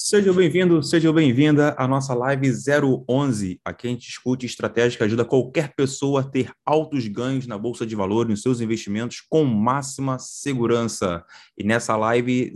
Seja bem-vindo, seja bem-vinda à nossa live 011. Aqui a gente discute estratégia que ajuda qualquer pessoa a ter altos ganhos na bolsa de valores, nos seus investimentos com máxima segurança. E nessa live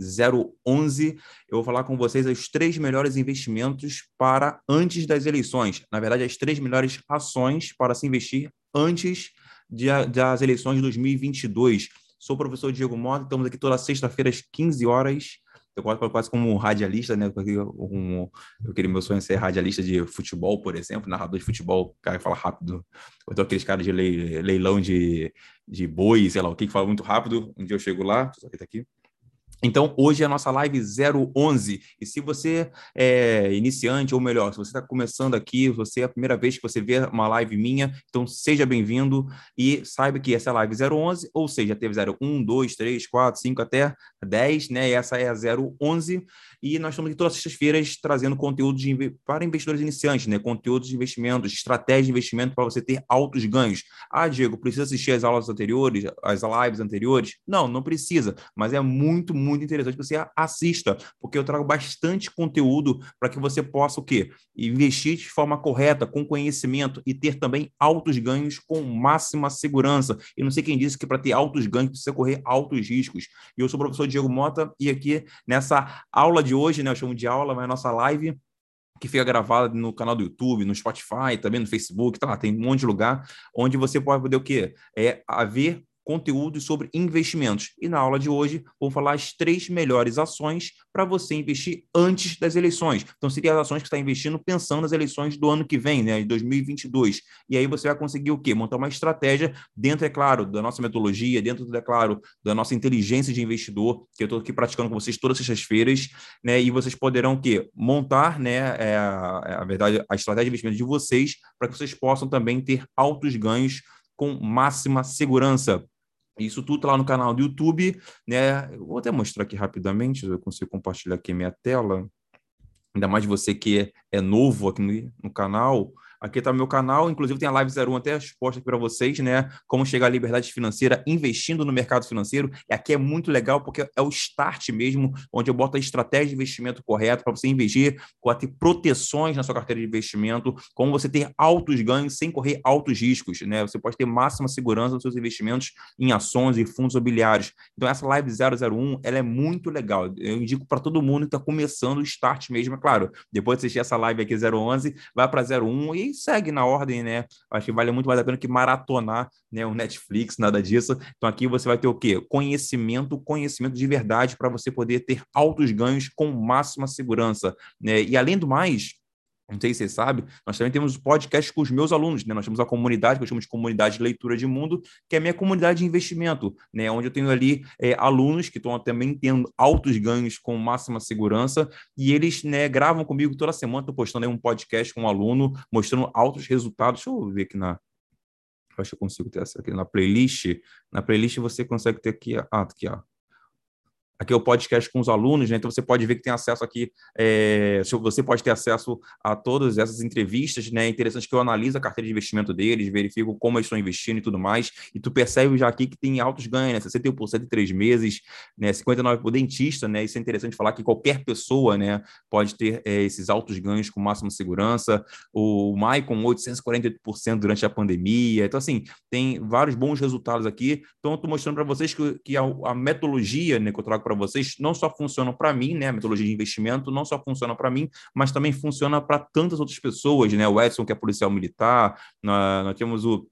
011, eu vou falar com vocês os três melhores investimentos para antes das eleições. Na verdade, as três melhores ações para se investir antes de, das eleições de 2022. Sou o professor Diego Mota, estamos aqui toda sexta-feira às 15 horas eu gosto quase como um radialista, né? Um, queria meu sonho é ser radialista de futebol, por exemplo, narrador de futebol, cara que fala rápido. Ou então aqueles caras de leilão de, de boi, sei lá, o que, que fala muito rápido. Um dia eu chego lá, só que tá aqui. Então, hoje é a nossa live 011. E se você é iniciante, ou melhor, se você está começando aqui, você é a primeira vez que você vê uma live minha, então seja bem-vindo e saiba que essa é a live 011, ou seja, teve 01, 2, 3, 4, 5 até 10, né? E essa é a 011. E nós estamos aqui todas as sextas-feiras trazendo conteúdo de, para investidores iniciantes, né? Conteúdos de investimentos, estratégia de investimento para você ter altos ganhos. Ah, Diego, precisa assistir as aulas anteriores, as lives anteriores? Não, não precisa, mas é muito, muito muito interessante que você assista, porque eu trago bastante conteúdo para que você possa o quê? Investir de forma correta, com conhecimento e ter também altos ganhos com máxima segurança. E não sei quem disse que para ter altos ganhos precisa correr altos riscos. E eu sou o professor Diego Mota e aqui nessa aula de hoje, né, eu chamo de aula, mas é nossa live que fica gravada no canal do YouTube, no Spotify, também no Facebook, tá lá, tem um monte de lugar onde você pode poder o quê? É haver conteúdos sobre investimentos. E na aula de hoje, vou falar as três melhores ações para você investir antes das eleições. Então, seriam as ações que está investindo pensando nas eleições do ano que vem, né, de 2022. E aí você vai conseguir o quê? Montar uma estratégia dentro, é claro, da nossa metodologia, dentro, é claro, da nossa inteligência de investidor, que eu estou aqui praticando com vocês todas as sextas-feiras, né, e vocês poderão o quê? Montar, né, é, a, a verdade, a estratégia de investimento de vocês para que vocês possam também ter altos ganhos com máxima segurança. Isso tudo lá no canal do YouTube, né? Vou até mostrar aqui rapidamente, eu consigo compartilhar aqui minha tela. Ainda mais você que é, novo aqui no canal, Aqui está o meu canal, inclusive tem a Live 01 até exposta aqui para vocês, né? Como chegar à liberdade financeira investindo no mercado financeiro. E aqui é muito legal porque é o start mesmo, onde eu boto a estratégia de investimento correta para você investir, para ter proteções na sua carteira de investimento, como você ter altos ganhos sem correr altos riscos, né? Você pode ter máxima segurança nos seus investimentos em ações e fundos imobiliários. Então essa Live 001, ela é muito legal. Eu indico para todo mundo que está começando o start mesmo, é claro. Depois de assistir essa live aqui 011, vai para 01 e segue na ordem, né? Acho que vale muito mais a pena que maratonar né, o Netflix, nada disso. Então aqui você vai ter o quê? Conhecimento, conhecimento de verdade para você poder ter altos ganhos com máxima segurança. Né? E além do mais, não sei se você sabe, nós também temos podcast com os meus alunos, né? Nós temos a comunidade, que eu chamo de comunidade de leitura de mundo, que é a minha comunidade de investimento, né? Onde eu tenho ali é, alunos que estão também tendo altos ganhos com máxima segurança, e eles né, gravam comigo toda semana, estou postando um podcast com um aluno, mostrando altos resultados. Deixa eu ver aqui na. Acho que eu consigo ter essa aqui na playlist. Na playlist você consegue ter aqui. Ah, aqui, ó aqui é o podcast com os alunos, né? Então você pode ver que tem acesso aqui, é, você pode ter acesso a todas essas entrevistas, né? É interessante que eu analiso a carteira de investimento deles, verifico como eles estão investindo e tudo mais, e tu percebe já aqui que tem altos ganhos, né? 61% em três meses, né? 59% por dentista, né? Isso é interessante falar que qualquer pessoa, né, pode ter é, esses altos ganhos com máxima segurança. O Maicon, 848% durante a pandemia. Então, assim, tem vários bons resultados aqui. Então, eu estou mostrando para vocês que, que a, a metodologia né, que eu trago para vocês não só funciona para mim, né? A metodologia de investimento não só funciona para mim, mas também funciona para tantas outras pessoas, né? O Edson, que é policial militar, nós, nós temos o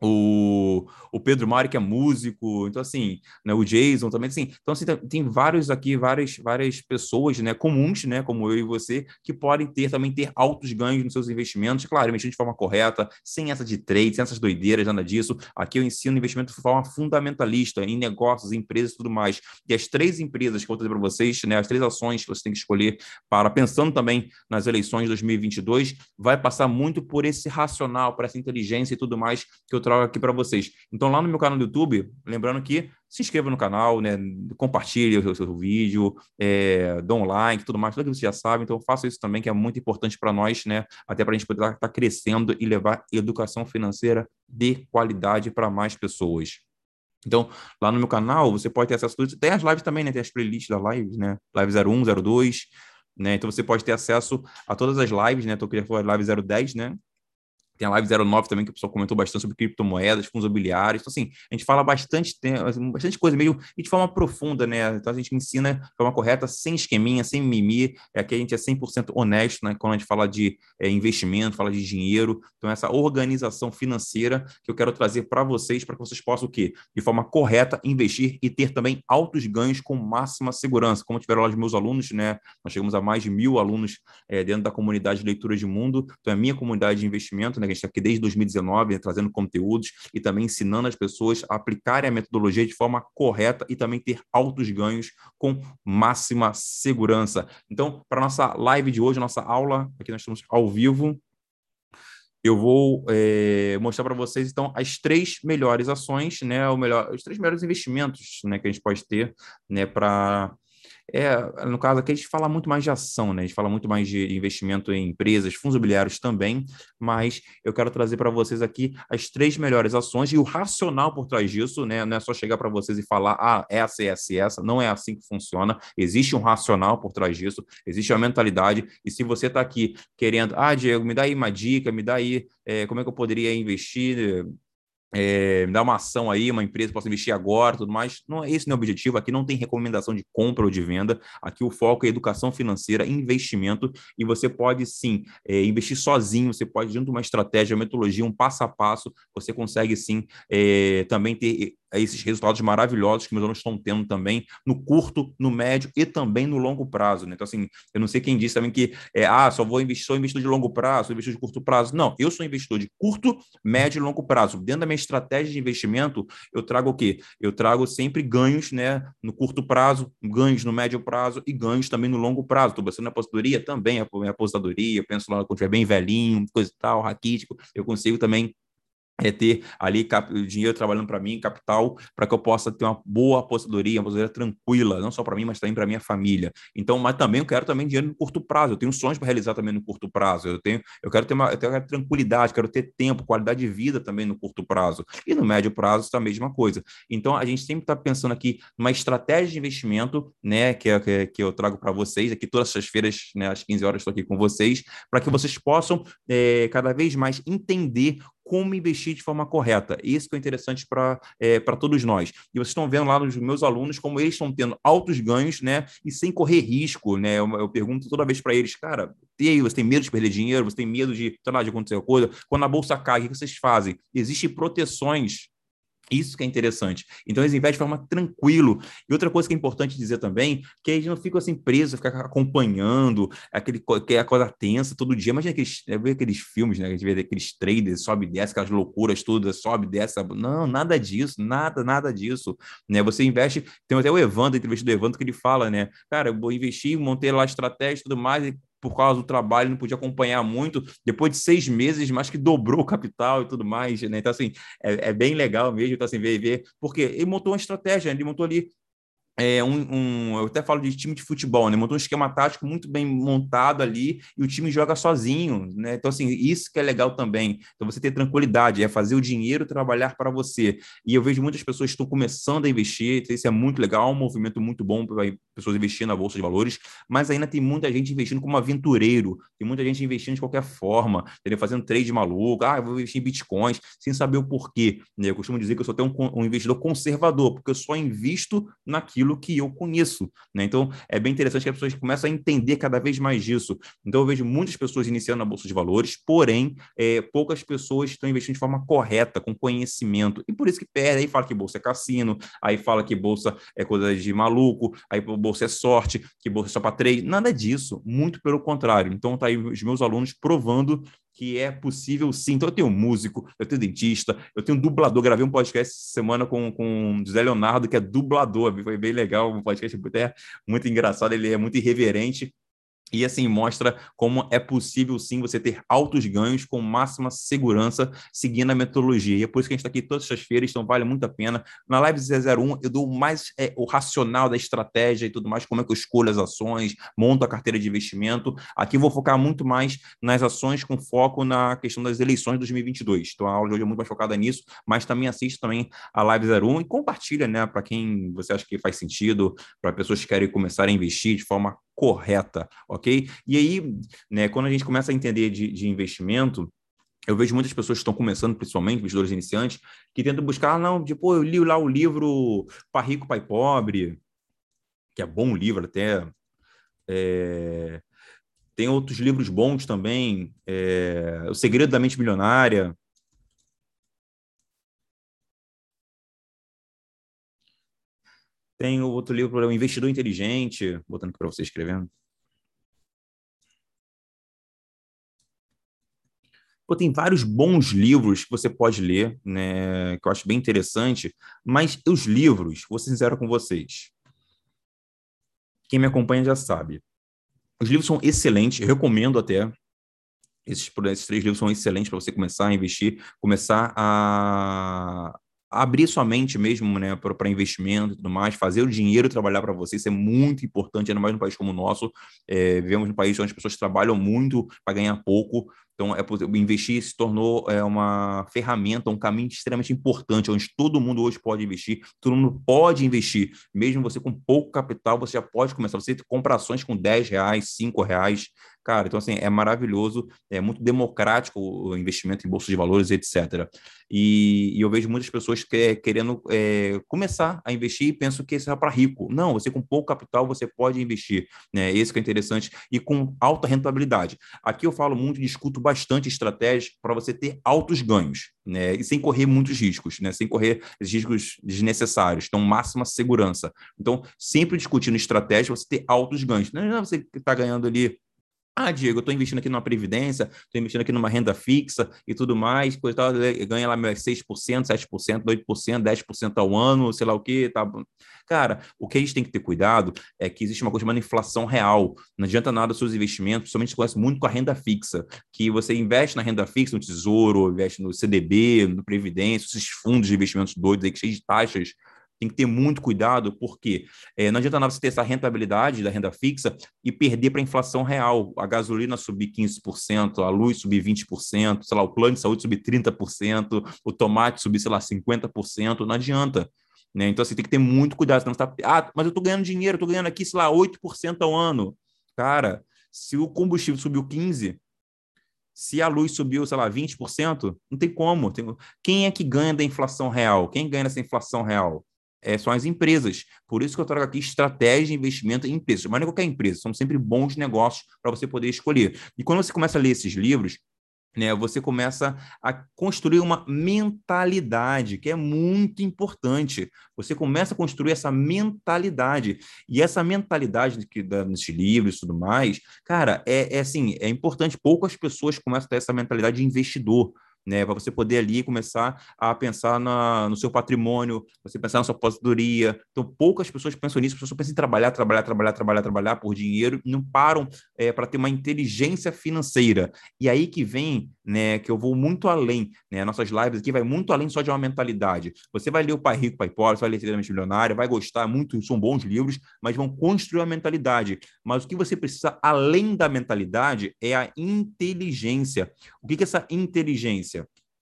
o, o Pedro Mari, que é músico, então assim, né, o Jason também, assim, então assim, tem vários aqui, várias, várias pessoas, né, comuns, né, como eu e você, que podem ter, também ter altos ganhos nos seus investimentos, claro, investir de forma correta, sem essa de trade, sem essas doideiras, nada disso, aqui eu ensino investimento de forma fundamentalista, em negócios, em empresas e tudo mais, e as três empresas que eu vou trazer para vocês, né, as três ações que você tem que escolher para, pensando também nas eleições de 2022, vai passar muito por esse racional, por essa inteligência e tudo mais que eu aqui para vocês. Então, lá no meu canal do YouTube, lembrando que se inscreva no canal, né? compartilhe o seu, vídeo, é, dê um like, tudo mais, tudo que você já sabe. Então, faça isso também, que é muito importante para nós, né? Até para a gente poder estar tá, tá crescendo e levar educação financeira de qualidade para mais pessoas. Então, lá no meu canal, você pode ter acesso a tudo. Tem as lives também, né? Tem as playlists das lives, né? Live 01, 02, né? Então você pode ter acesso a todas as lives, né? Tô querendo falar live 010, né? Tem a Live 09 também, que o pessoal comentou bastante sobre criptomoedas, fundos imobiliários. Então, assim, a gente fala bastante, assim, bastante coisa meio e de forma profunda, né? Então, a gente ensina de forma correta, sem esqueminha, sem mimimi. É que a gente é 100% honesto, né? Quando a gente fala de é, investimento, fala de dinheiro. Então, essa organização financeira que eu quero trazer para vocês, para que vocês possam o quê? De forma correta, investir e ter também altos ganhos com máxima segurança. Como tiveram lá os meus alunos, né? Nós chegamos a mais de mil alunos é, dentro da comunidade de leitura de mundo. Então, é a minha comunidade de investimento, né? Gente está aqui desde 2019, né, trazendo conteúdos e também ensinando as pessoas a aplicarem a metodologia de forma correta e também ter altos ganhos com máxima segurança. Então, para nossa live de hoje, nossa aula, aqui nós estamos ao vivo, eu vou é, mostrar para vocês então as três melhores ações, né, o melhor, os três melhores investimentos, né, que a gente pode ter, né, para é, no caso aqui a gente fala muito mais de ação, né? A gente fala muito mais de investimento em empresas, fundos imobiliários também, mas eu quero trazer para vocês aqui as três melhores ações e o racional por trás disso, né? Não é só chegar para vocês e falar, ah, essa, essa essa, não é assim que funciona. Existe um racional por trás disso, existe uma mentalidade, e se você está aqui querendo, ah, Diego, me dá aí uma dica, me dá aí é, como é que eu poderia investir é, me dá uma ação aí, uma empresa possa investir agora, tudo mais. Não é esse não é o objetivo. Aqui não tem recomendação de compra ou de venda. Aqui o foco é educação financeira, investimento e você pode sim é, investir sozinho. Você pode junto uma estratégia, uma metodologia, um passo a passo. Você consegue sim é, também ter esses resultados maravilhosos que meus alunos estão tendo também no curto, no médio e também no longo prazo. Né? Então, assim, eu não sei quem disse também que é, ah, só vou investir, sou investidor de longo prazo, sou investidor de curto prazo. Não, eu sou investidor de curto, médio e longo prazo. Dentro da minha estratégia de investimento, eu trago o quê? Eu trago sempre ganhos né, no curto prazo, ganhos no médio prazo e ganhos também no longo prazo. Estou pensando na aposentadoria também, a minha aposentadoria, eu penso lá quando estiver bem velhinho, coisa e tal, raquítico, eu consigo também é ter ali dinheiro trabalhando para mim, capital, para que eu possa ter uma boa aposentadoria, uma aposentadoria tranquila, não só para mim, mas também para minha família. Então, mas também eu quero também dinheiro no curto prazo. Eu tenho sonhos para realizar também no curto prazo. Eu tenho, eu quero ter uma, eu quero tranquilidade, quero ter tempo, qualidade de vida também no curto prazo. E no médio prazo está a mesma coisa. Então, a gente sempre está pensando aqui numa estratégia de investimento, né, que, é, que, que eu trago para vocês aqui todas as feiras, né, às 15 horas estou aqui com vocês, para que vocês possam é, cada vez mais entender como investir de forma correta. Isso que é interessante para é, todos nós. E vocês estão vendo lá nos meus alunos como eles estão tendo altos ganhos, né? E sem correr risco, né? Eu, eu pergunto toda vez para eles, cara, e aí, você tem medo de perder dinheiro? Você tem medo de, sei lá, de acontecer coisa? Quando a bolsa cai, o que vocês fazem? Existem proteções isso que é interessante. Então, eles investem de forma tranquilo. E outra coisa que é importante dizer também, que eles não ficam assim presos, ficar acompanhando aquele, que é a coisa tensa todo dia. Imagina aqueles, é, ver aqueles filmes, né? A gente vê aqueles traders, sobe e desce, aquelas loucuras todas, sobe e desce. Não, nada disso, nada, nada disso. Né? Você investe, tem até o Evandro, entrevista do Evandro, que ele fala, né? Cara, eu vou investir, montei lá estratégia e tudo mais, e por causa do trabalho, não podia acompanhar muito. Depois de seis meses, mais que dobrou o capital e tudo mais, né? Então, assim, é, é bem legal mesmo, então, assim, ver, ver, porque ele montou uma estratégia, ele montou ali é, um, um, eu até falo de time de futebol, né? Montou um esquema tático muito bem montado ali e o time joga sozinho, né? Então, assim, isso que é legal também. Então, você ter tranquilidade, é fazer o dinheiro trabalhar para você. E eu vejo muitas pessoas que estão começando a investir, então isso é muito legal, é um movimento muito bom para pessoas investirem na Bolsa de Valores, mas ainda tem muita gente investindo como aventureiro, tem muita gente investindo de qualquer forma, entendeu? fazendo trade maluco, ah, eu vou investir em bitcoins, sem saber o porquê. Né? Eu costumo dizer que eu sou até um, um investidor conservador, porque eu só invisto naquilo aquilo que eu conheço. Né? Então, é bem interessante que as pessoas começam a entender cada vez mais disso. Então, eu vejo muitas pessoas iniciando na Bolsa de Valores, porém, é, poucas pessoas estão investindo de forma correta, com conhecimento. E por isso que perde, aí fala que Bolsa é cassino, aí fala que Bolsa é coisa de maluco, aí Bolsa é sorte, que Bolsa é só para trade. Nada disso, muito pelo contrário. Então, tá aí os meus alunos provando que é possível sim. Então, eu tenho músico, eu tenho dentista, eu tenho dublador. Gravei um podcast essa semana com, com José Leonardo, que é dublador. Foi bem legal, um podcast até muito engraçado. Ele é muito irreverente e assim mostra como é possível sim você ter altos ganhos com máxima segurança seguindo a metodologia. E é por isso que a gente está aqui todas as feiras, então vale muito a pena. Na Live 001 eu dou mais é, o racional da estratégia e tudo mais, como é que eu escolho as ações, monto a carteira de investimento. Aqui vou focar muito mais nas ações com foco na questão das eleições de 2022. Então a aula de hoje é muito mais focada nisso, mas também assiste também a Live 01 e compartilha, né, para quem você acha que faz sentido, para pessoas que querem começar a investir de forma correta, ok? E aí, né, quando a gente começa a entender de, de investimento, eu vejo muitas pessoas que estão começando, principalmente investidores iniciantes, que tentam buscar, não, tipo, eu li lá o livro Pai Rico, Pai Pobre, que é bom livro até. É... Tem outros livros bons também, é... O Segredo da Mente Milionária. Tem outro livro, O Investidor Inteligente, botando aqui para você escrevendo. Pô, tem vários bons livros que você pode ler, né, que eu acho bem interessante, mas os livros, vou ser sincero com vocês, quem me acompanha já sabe, os livros são excelentes, recomendo até, esses, esses três livros são excelentes para você começar a investir, começar a, abrir sua mente mesmo né, para investimento e tudo mais, fazer o dinheiro trabalhar para você, isso é muito importante, ainda mais num país como o nosso. É, vivemos num país onde as pessoas trabalham muito para ganhar pouco, então, é, investir se tornou é, uma ferramenta, um caminho extremamente importante, onde todo mundo hoje pode investir, todo mundo pode investir. Mesmo você com pouco capital, você já pode começar. Você compra ações com 10 reais, 5 reais. Cara, então, assim, é maravilhoso, é muito democrático o investimento em bolsa de valores, etc. E, e eu vejo muitas pessoas que, querendo é, começar a investir e pensam que isso é para rico. Não, você com pouco capital, você pode investir. Né? Esse que é interessante e com alta rentabilidade. Aqui eu falo muito, discuto bastante estratégias para você ter altos ganhos, né? E sem correr muitos riscos, né? Sem correr riscos desnecessários. Então, máxima segurança. Então, sempre discutindo estratégia, você ter altos ganhos. Não é você está ganhando ali ah, Diego, eu estou investindo aqui numa previdência, estou investindo aqui numa renda fixa e tudo mais, coisa tal, ganha lá 6%, 7%, 8%, 10% ao ano, sei lá o que, tá. Cara, o que a gente tem que ter cuidado é que existe uma coisa chamada inflação real. Não adianta nada os seus investimentos, principalmente se conhece muito com a renda fixa, que você investe na renda fixa, no tesouro, investe no CDB, no Previdência, esses fundos de investimentos doidos aí cheios de taxas tem que ter muito cuidado, porque é, não adianta nada você ter essa rentabilidade da renda fixa e perder para a inflação real. A gasolina subir 15%, a luz subir 20%, sei lá, o plano de saúde subir 30%, o tomate subir, sei lá, 50%, não adianta. Né? Então, assim, tem que ter muito cuidado. Senão você tá, ah, mas eu estou ganhando dinheiro, estou ganhando aqui, sei lá, 8% ao ano. Cara, se o combustível subiu 15%, se a luz subiu, sei lá, 20%, não tem como. Tem... Quem é que ganha da inflação real? Quem ganha dessa inflação real? É, são as empresas. Por isso que eu trago aqui estratégia de investimento em empresas. Mas não é qualquer empresa, são sempre bons negócios para você poder escolher. E quando você começa a ler esses livros, né, você começa a construir uma mentalidade que é muito importante. Você começa a construir essa mentalidade e essa mentalidade que dá nesses livros e tudo mais, cara, é, é assim, é importante. Poucas pessoas começam a ter essa mentalidade de investidor né? Para você poder ali começar a pensar na, no seu patrimônio, você pensar na sua aposentadoria. Então, poucas pessoas pensam nisso, as pessoas pensam em trabalhar, trabalhar, trabalhar, trabalhar, trabalhar por dinheiro não param é, para ter uma inteligência financeira. E aí que vem, né, que eu vou muito além, né? Nossas lives aqui vai muito além só de uma mentalidade. Você vai ler o Pai Rico, Pai Pobre, você vai ler Inteiramente Milionário, vai gostar muito, são bons livros, mas vão construir a mentalidade. Mas o que você precisa além da mentalidade é a inteligência. O que, que é essa inteligência?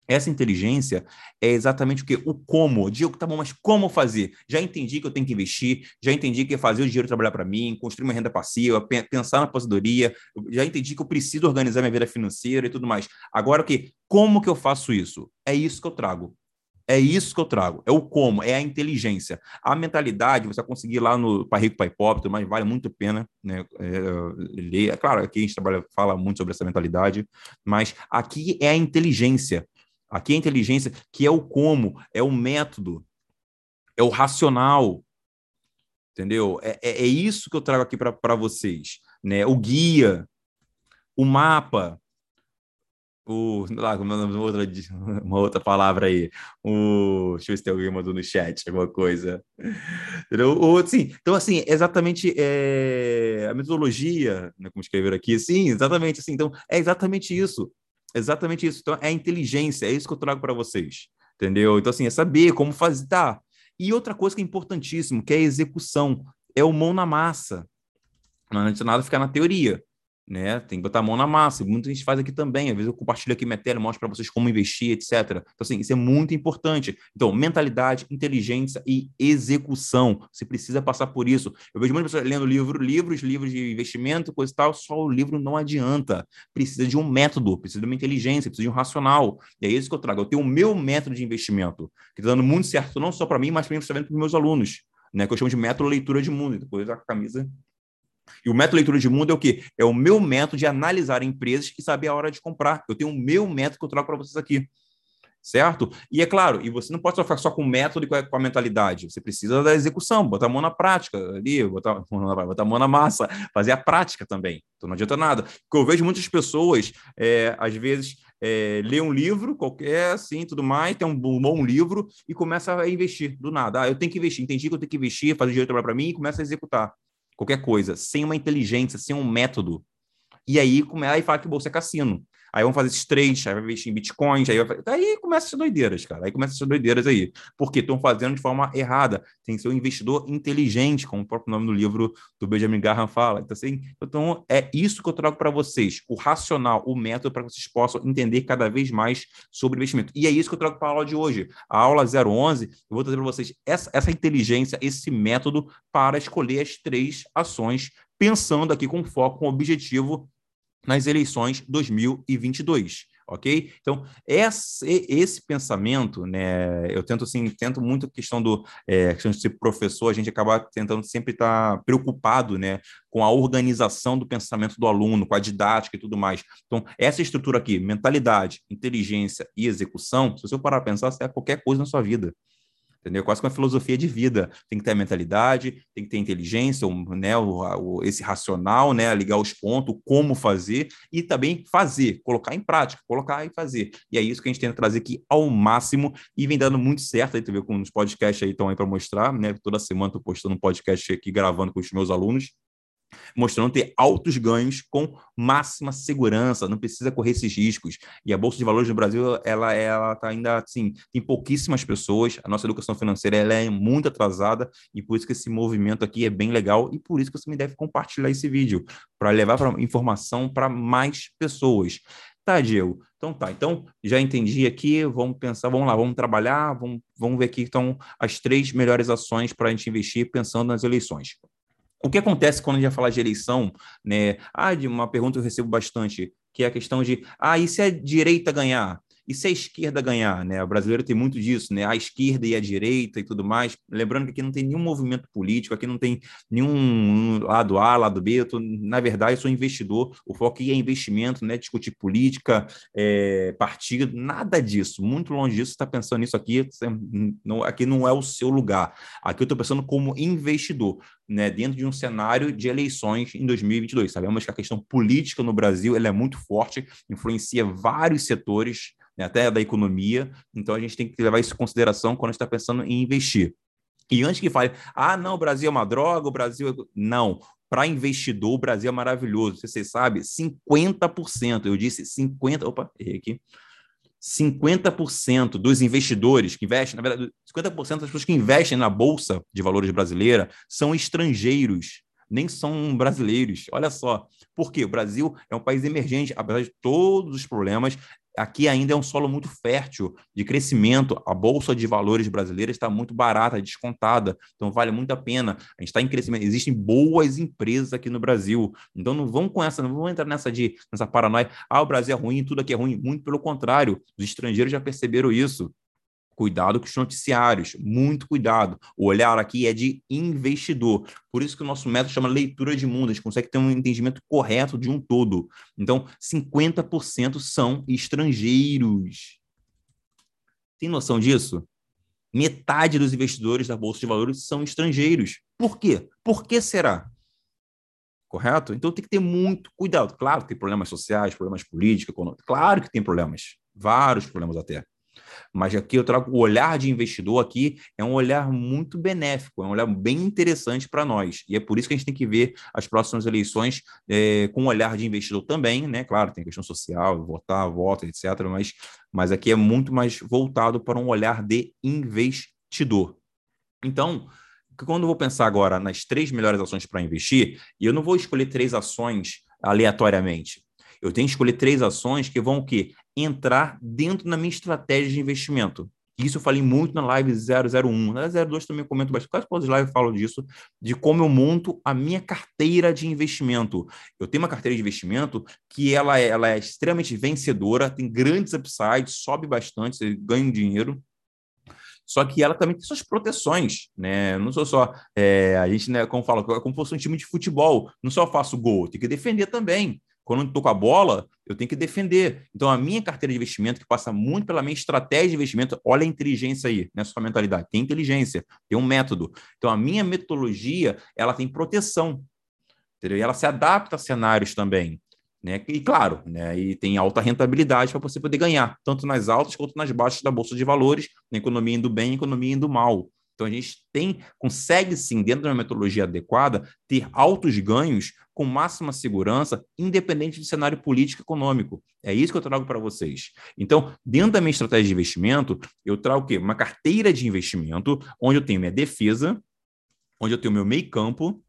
Essa inteligência é exatamente o que? O como. Digo, tá bom, mas como fazer? Já entendi que eu tenho que investir, já entendi que é fazer o dinheiro trabalhar para mim, construir uma renda passiva, pensar na aposentadoria, já entendi que eu preciso organizar minha vida financeira e tudo mais. Agora o que? Como que eu faço isso? É isso que eu trago. É isso que eu trago. É o como, é a inteligência. A mentalidade, você vai conseguir lá no Pai Rico, Pai Pobre, mas vale muito a pena né, é, ler. É claro, aqui a gente trabalha, fala muito sobre essa mentalidade, mas aqui é a inteligência. Aqui é a inteligência, que é o como, é o método, é o racional. Entendeu? É, é, é isso que eu trago aqui para vocês. Né? O guia, o mapa, o, lá, uma outra, uma outra palavra aí. O, deixa eu ver se tem alguém mandou no chat alguma coisa. O, assim, então, assim, exatamente é, a metodologia, né, como escrever aqui, sim, exatamente assim. Então, é exatamente isso. Exatamente isso. Então, é inteligência, é isso que eu trago para vocês. Entendeu? Então, assim, é saber como fazer. Tá. E outra coisa que é importantíssimo, que é a execução. É o mão na massa. Não adianta nada ficar na teoria. Né? Tem que botar a mão na massa. Muita gente faz aqui também. Às vezes eu compartilho aqui minha tela, mostro para vocês como investir, etc. Então, assim, isso é muito importante. Então, mentalidade, inteligência e execução. Você precisa passar por isso. Eu vejo muitas pessoas lendo livro, livros, livros de investimento, coisa e tal, só o livro não adianta. Precisa de um método, precisa de uma inteligência, precisa de um racional. E é isso que eu trago. Eu tenho o meu método de investimento, que está dando muito certo, não só para mim, mas também para os meus alunos. Né, que eu chamo de método leitura de mundo. Depois a camisa e o método leitura de mundo é o quê? É o meu método de analisar empresas e saber a hora de comprar. Eu tenho o meu método que eu trago para vocês aqui. Certo? E é claro, e você não pode só ficar só com o método e com a, mentalidade. Você precisa da execução, botar a mão na prática ali, botar, botar a mão na massa, fazer a prática também. Então não adianta nada. Porque eu vejo muitas pessoas, é, às vezes, é, lê um livro qualquer, assim, tudo mais, tem um bom livro e começa a investir do nada. Ah, eu tenho que investir, entendi que eu tenho que investir, fazer dinheiro trabalhar para mim e começa a executar qualquer coisa, sem uma inteligência, sem um método. E aí, aí fala que bolsa é cassino. Aí vão fazer esses trades, aí vai investir em bitcoins, aí, vai... aí começa essas doideiras, cara. Aí começa essas doideiras aí. Porque estão fazendo de forma errada. Tem que ser um investidor inteligente, como o próprio nome do livro do Benjamin Graham fala. Então, assim, então é isso que eu trago para vocês: o racional, o método para que vocês possam entender cada vez mais sobre investimento. E é isso que eu trago para a aula de hoje. A aula 011, eu vou trazer para vocês essa, essa inteligência, esse método para escolher as três ações pensando aqui com foco, com objetivo nas eleições 2022 ok? Então, esse, esse pensamento, né, eu tento assim, tento muito a questão do é, questão de ser professor, a gente acaba tentando sempre estar tá preocupado, né, com a organização do pensamento do aluno, com a didática e tudo mais. Então, essa estrutura aqui, mentalidade, inteligência e execução, se você parar para pensar, você é qualquer coisa na sua vida entendeu? Quase que uma filosofia de vida. Tem que ter a mentalidade, tem que ter inteligência, né, o, o, esse racional, né, ligar os pontos, como fazer e também fazer, colocar em prática, colocar e fazer. E é isso que a gente tenta trazer aqui ao máximo e vem dando muito certo. Aí tu vê com os podcasts aí estão aí para mostrar, né? Toda semana estou postando um podcast aqui gravando com os meus alunos mostrando ter altos ganhos com máxima segurança, não precisa correr esses riscos. E a bolsa de valores no Brasil, ela ela tá ainda assim, tem pouquíssimas pessoas, a nossa educação financeira ela é muito atrasada e por isso que esse movimento aqui é bem legal e por isso que você me deve compartilhar esse vídeo para levar pra, informação para mais pessoas. Tá, Diego. Então tá. Então já entendi aqui. Vamos pensar, vamos lá, vamos trabalhar, vamos, vamos ver aqui então as três melhores ações para a gente investir pensando nas eleições. O que acontece quando a gente vai falar de eleição, né? Ah, de uma pergunta que eu recebo bastante, que é a questão de, ah, e se a direita ganhar? E se a esquerda ganhar, né? O brasileiro tem muito disso, né? A esquerda e a direita e tudo mais. Lembrando que aqui não tem nenhum movimento político, aqui não tem nenhum lado A, lado B. Eu tô, na verdade, eu sou investidor. O foco aqui é investimento, né? Discutir política, é, partido, nada disso. Muito longe disso. Está pensando nisso aqui? Não, aqui não é o seu lugar. Aqui eu estou pensando como investidor. Né, dentro de um cenário de eleições em 2022. Sabemos que a questão política no Brasil ela é muito forte, influencia vários setores né, até da economia. Então a gente tem que levar isso em consideração quando está pensando em investir. E antes que fale, ah, não, o Brasil é uma droga, o Brasil é... Não, para investidor, o Brasil é maravilhoso. Você sabe, 50%, eu disse 50%, opa, errei aqui. 50% dos investidores que investem, na verdade, 50% das pessoas que investem na Bolsa de Valores brasileira são estrangeiros, nem são brasileiros. Olha só. Por quê? O Brasil é um país emergente, apesar de todos os problemas, aqui ainda é um solo muito fértil de crescimento. A bolsa de valores brasileira está muito barata, descontada, então vale muito a pena. A gente está em crescimento. Existem boas empresas aqui no Brasil, então não vão com essa, não vão entrar nessa de nessa paranoia. Ah, o Brasil é ruim, tudo aqui é ruim. Muito pelo contrário, os estrangeiros já perceberam isso. Cuidado com os noticiários, muito cuidado. O olhar aqui é de investidor. Por isso que o nosso método chama leitura de mundo, a gente consegue ter um entendimento correto de um todo. Então, 50% são estrangeiros. Tem noção disso? Metade dos investidores da Bolsa de Valores são estrangeiros. Por quê? Por que será? Correto? Então tem que ter muito cuidado. Claro que tem problemas sociais, problemas políticos, econômicos. Claro que tem problemas. Vários problemas até. Mas aqui eu trago o olhar de investidor aqui, é um olhar muito benéfico, é um olhar bem interessante para nós. E é por isso que a gente tem que ver as próximas eleições é, com um olhar de investidor também, né? Claro, tem questão social, votar, voto, etc. Mas, mas aqui é muito mais voltado para um olhar de investidor. Então, quando eu vou pensar agora nas três melhores ações para investir, e eu não vou escolher três ações aleatoriamente. Eu tenho que escolher três ações que vão o quê? Entrar dentro da minha estratégia de investimento. Isso eu falei muito na live 001. Na 02 também comento bastante, quase todas as lives eu falo disso, de como eu monto a minha carteira de investimento. Eu tenho uma carteira de investimento que ela é, ela é extremamente vencedora, tem grandes upsides, sobe bastante, você ganha dinheiro. Só que ela também tem suas proteções, né? Não sou só é, a gente, né, como fala, como fosse um time de futebol, não só faço gol, tem que defender também. Quando eu estou com a bola, eu tenho que defender. Então, a minha carteira de investimento, que passa muito pela minha estratégia de investimento, olha a inteligência aí, nessa sua mentalidade. Tem inteligência, tem um método. Então, a minha metodologia, ela tem proteção. Entendeu? E ela se adapta a cenários também. Né? E claro, né? e tem alta rentabilidade para você poder ganhar, tanto nas altas quanto nas baixas da Bolsa de Valores, na economia indo bem, economia indo mal. Então a gente tem, consegue sim, dentro de uma metodologia adequada, ter altos ganhos com máxima segurança, independente do cenário político e econômico. É isso que eu trago para vocês. Então, dentro da minha estratégia de investimento, eu trago o quê? Uma carteira de investimento, onde eu tenho minha defesa, onde eu tenho meu meio campo,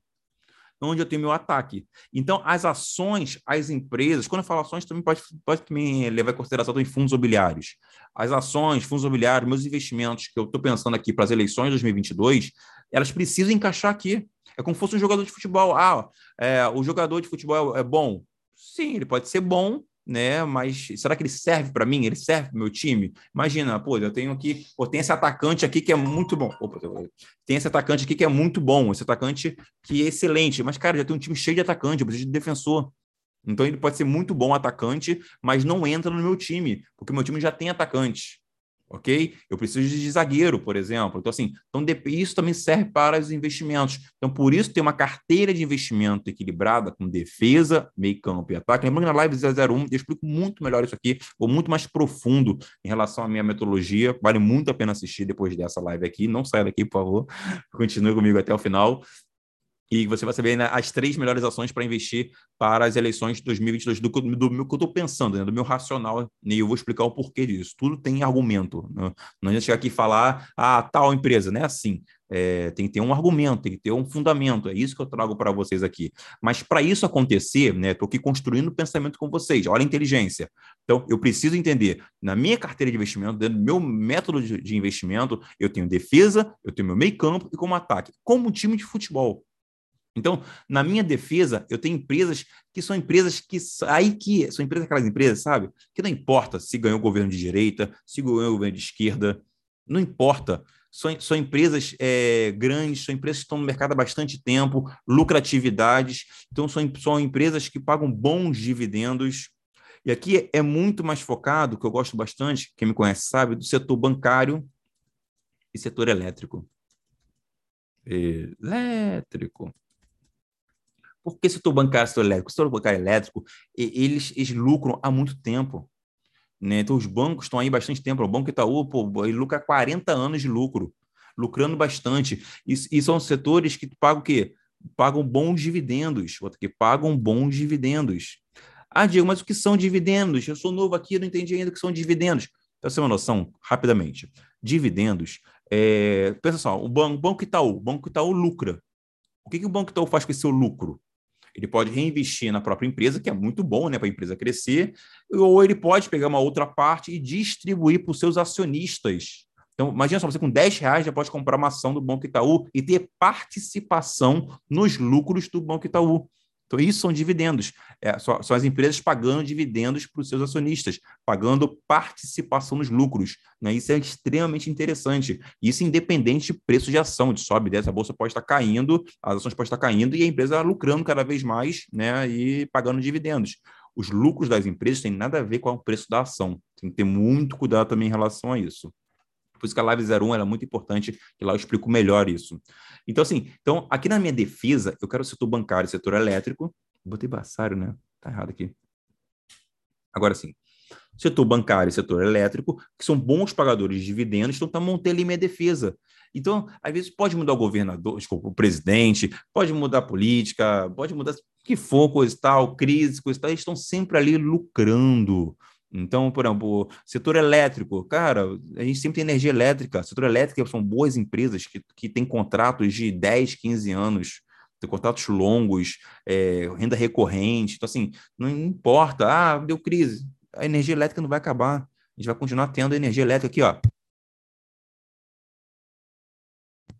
onde eu tenho meu ataque. Então, as ações, as empresas, quando eu falo ações, também pode, pode me levar em consideração em fundos imobiliários. As ações, fundos imobiliários, meus investimentos que eu estou pensando aqui para as eleições de 2022, elas precisam encaixar aqui. É como se fosse um jogador de futebol. Ah, é, o jogador de futebol é bom? Sim, ele pode ser bom, né? Mas será que ele serve para mim? Ele serve para meu time? Imagina, pô, eu tenho aqui, pô, tem esse atacante aqui que é muito bom. Opa, tem esse atacante aqui que é muito bom, esse atacante que é excelente. Mas, cara, já tem um time cheio de atacante, eu preciso de defensor. Então ele pode ser muito bom atacante, mas não entra no meu time, porque meu time já tem atacante ok? Eu preciso de zagueiro, por exemplo. Então, assim, então, isso também serve para os investimentos. Então, por isso, tem uma carteira de investimento equilibrada com defesa, meio campo e ataque. Lembrando que na live 001 eu explico muito melhor isso aqui, ou muito mais profundo em relação à minha metodologia. Vale muito a pena assistir depois dessa live aqui. Não saia daqui, por favor. Continue comigo até o final. E você vai saber né, as três melhores ações para investir para as eleições de 2022, do, do, do meu que eu estou pensando, né, do meu racional, e eu vou explicar o porquê disso. Tudo tem argumento. Né? Não adianta chegar aqui e falar, ah, tal empresa, não é assim. É, tem que ter um argumento, tem que ter um fundamento. É isso que eu trago para vocês aqui. Mas para isso acontecer, né, estou aqui construindo o pensamento com vocês. Olha a inteligência. Então, eu preciso entender, na minha carteira de investimento, dentro do meu método de, de investimento, eu tenho defesa, eu tenho meu meio campo e como ataque, como um time de futebol. Então, na minha defesa, eu tenho empresas que são empresas que aí que são empresas aquelas empresas, sabe? Que não importa se ganhou o governo de direita, se ganhou o governo de esquerda, não importa. São, são empresas é, grandes, são empresas que estão no mercado há bastante tempo, lucratividades. Então, são, são empresas que pagam bons dividendos. E aqui é muito mais focado, que eu gosto bastante, quem me conhece sabe, do setor bancário e setor elétrico. Elétrico. Por que setor bancário, setor elétrico? O setor bancário elétrico, eles, eles lucram há muito tempo. Né? Então, os bancos estão aí bastante tempo. O Banco Itaú, pô, ele lucra 40 anos de lucro, lucrando bastante. E, e são setores que pagam o quê? Pagam bons dividendos. Que pagam bons dividendos. Ah, Diego, mas o que são dividendos? Eu sou novo aqui, não entendi ainda o que são dividendos. Para você ter uma noção, rapidamente, dividendos, é, pensa só, o banco, banco Itaú, o Banco Itaú lucra. O que, que o Banco Itaú faz com esse seu lucro? Ele pode reinvestir na própria empresa, que é muito bom né, para a empresa crescer, ou ele pode pegar uma outra parte e distribuir para os seus acionistas. Então, imagina só, você com 10 reais já pode comprar uma ação do Banco Itaú e ter participação nos lucros do Banco Itaú. Então, isso são dividendos. É, são, são as empresas pagando dividendos para os seus acionistas, pagando participação nos lucros. Né? Isso é extremamente interessante. Isso independente de preço de ação, de sobe e desce, a bolsa pode estar caindo, as ações podem estar caindo e a empresa lucrando cada vez mais né? e pagando dividendos. Os lucros das empresas têm nada a ver com o preço da ação. Tem que ter muito cuidado também em relação a isso. Por isso que a Live 01 é muito importante, que lá eu explico melhor isso. Então, assim, então, aqui na minha defesa, eu quero o setor bancário, setor elétrico. Botei Bassário, né? Tá errado aqui. Agora sim. Setor bancário e setor elétrico, que são bons pagadores de dividendos, então tá montando ali minha defesa. Então, às vezes pode mudar o governador, desculpa, o presidente, pode mudar a política, pode mudar o que for, coisa e tal, crise, coisa e tal, eles estão sempre ali lucrando. Então, por exemplo, setor elétrico, cara, a gente sempre tem energia elétrica. Setor elétrico são boas empresas que, que têm contratos de 10, 15 anos. ter contratos longos, é, renda recorrente. Então, assim, não importa, ah, deu crise, a energia elétrica não vai acabar. A gente vai continuar tendo energia elétrica aqui, ó.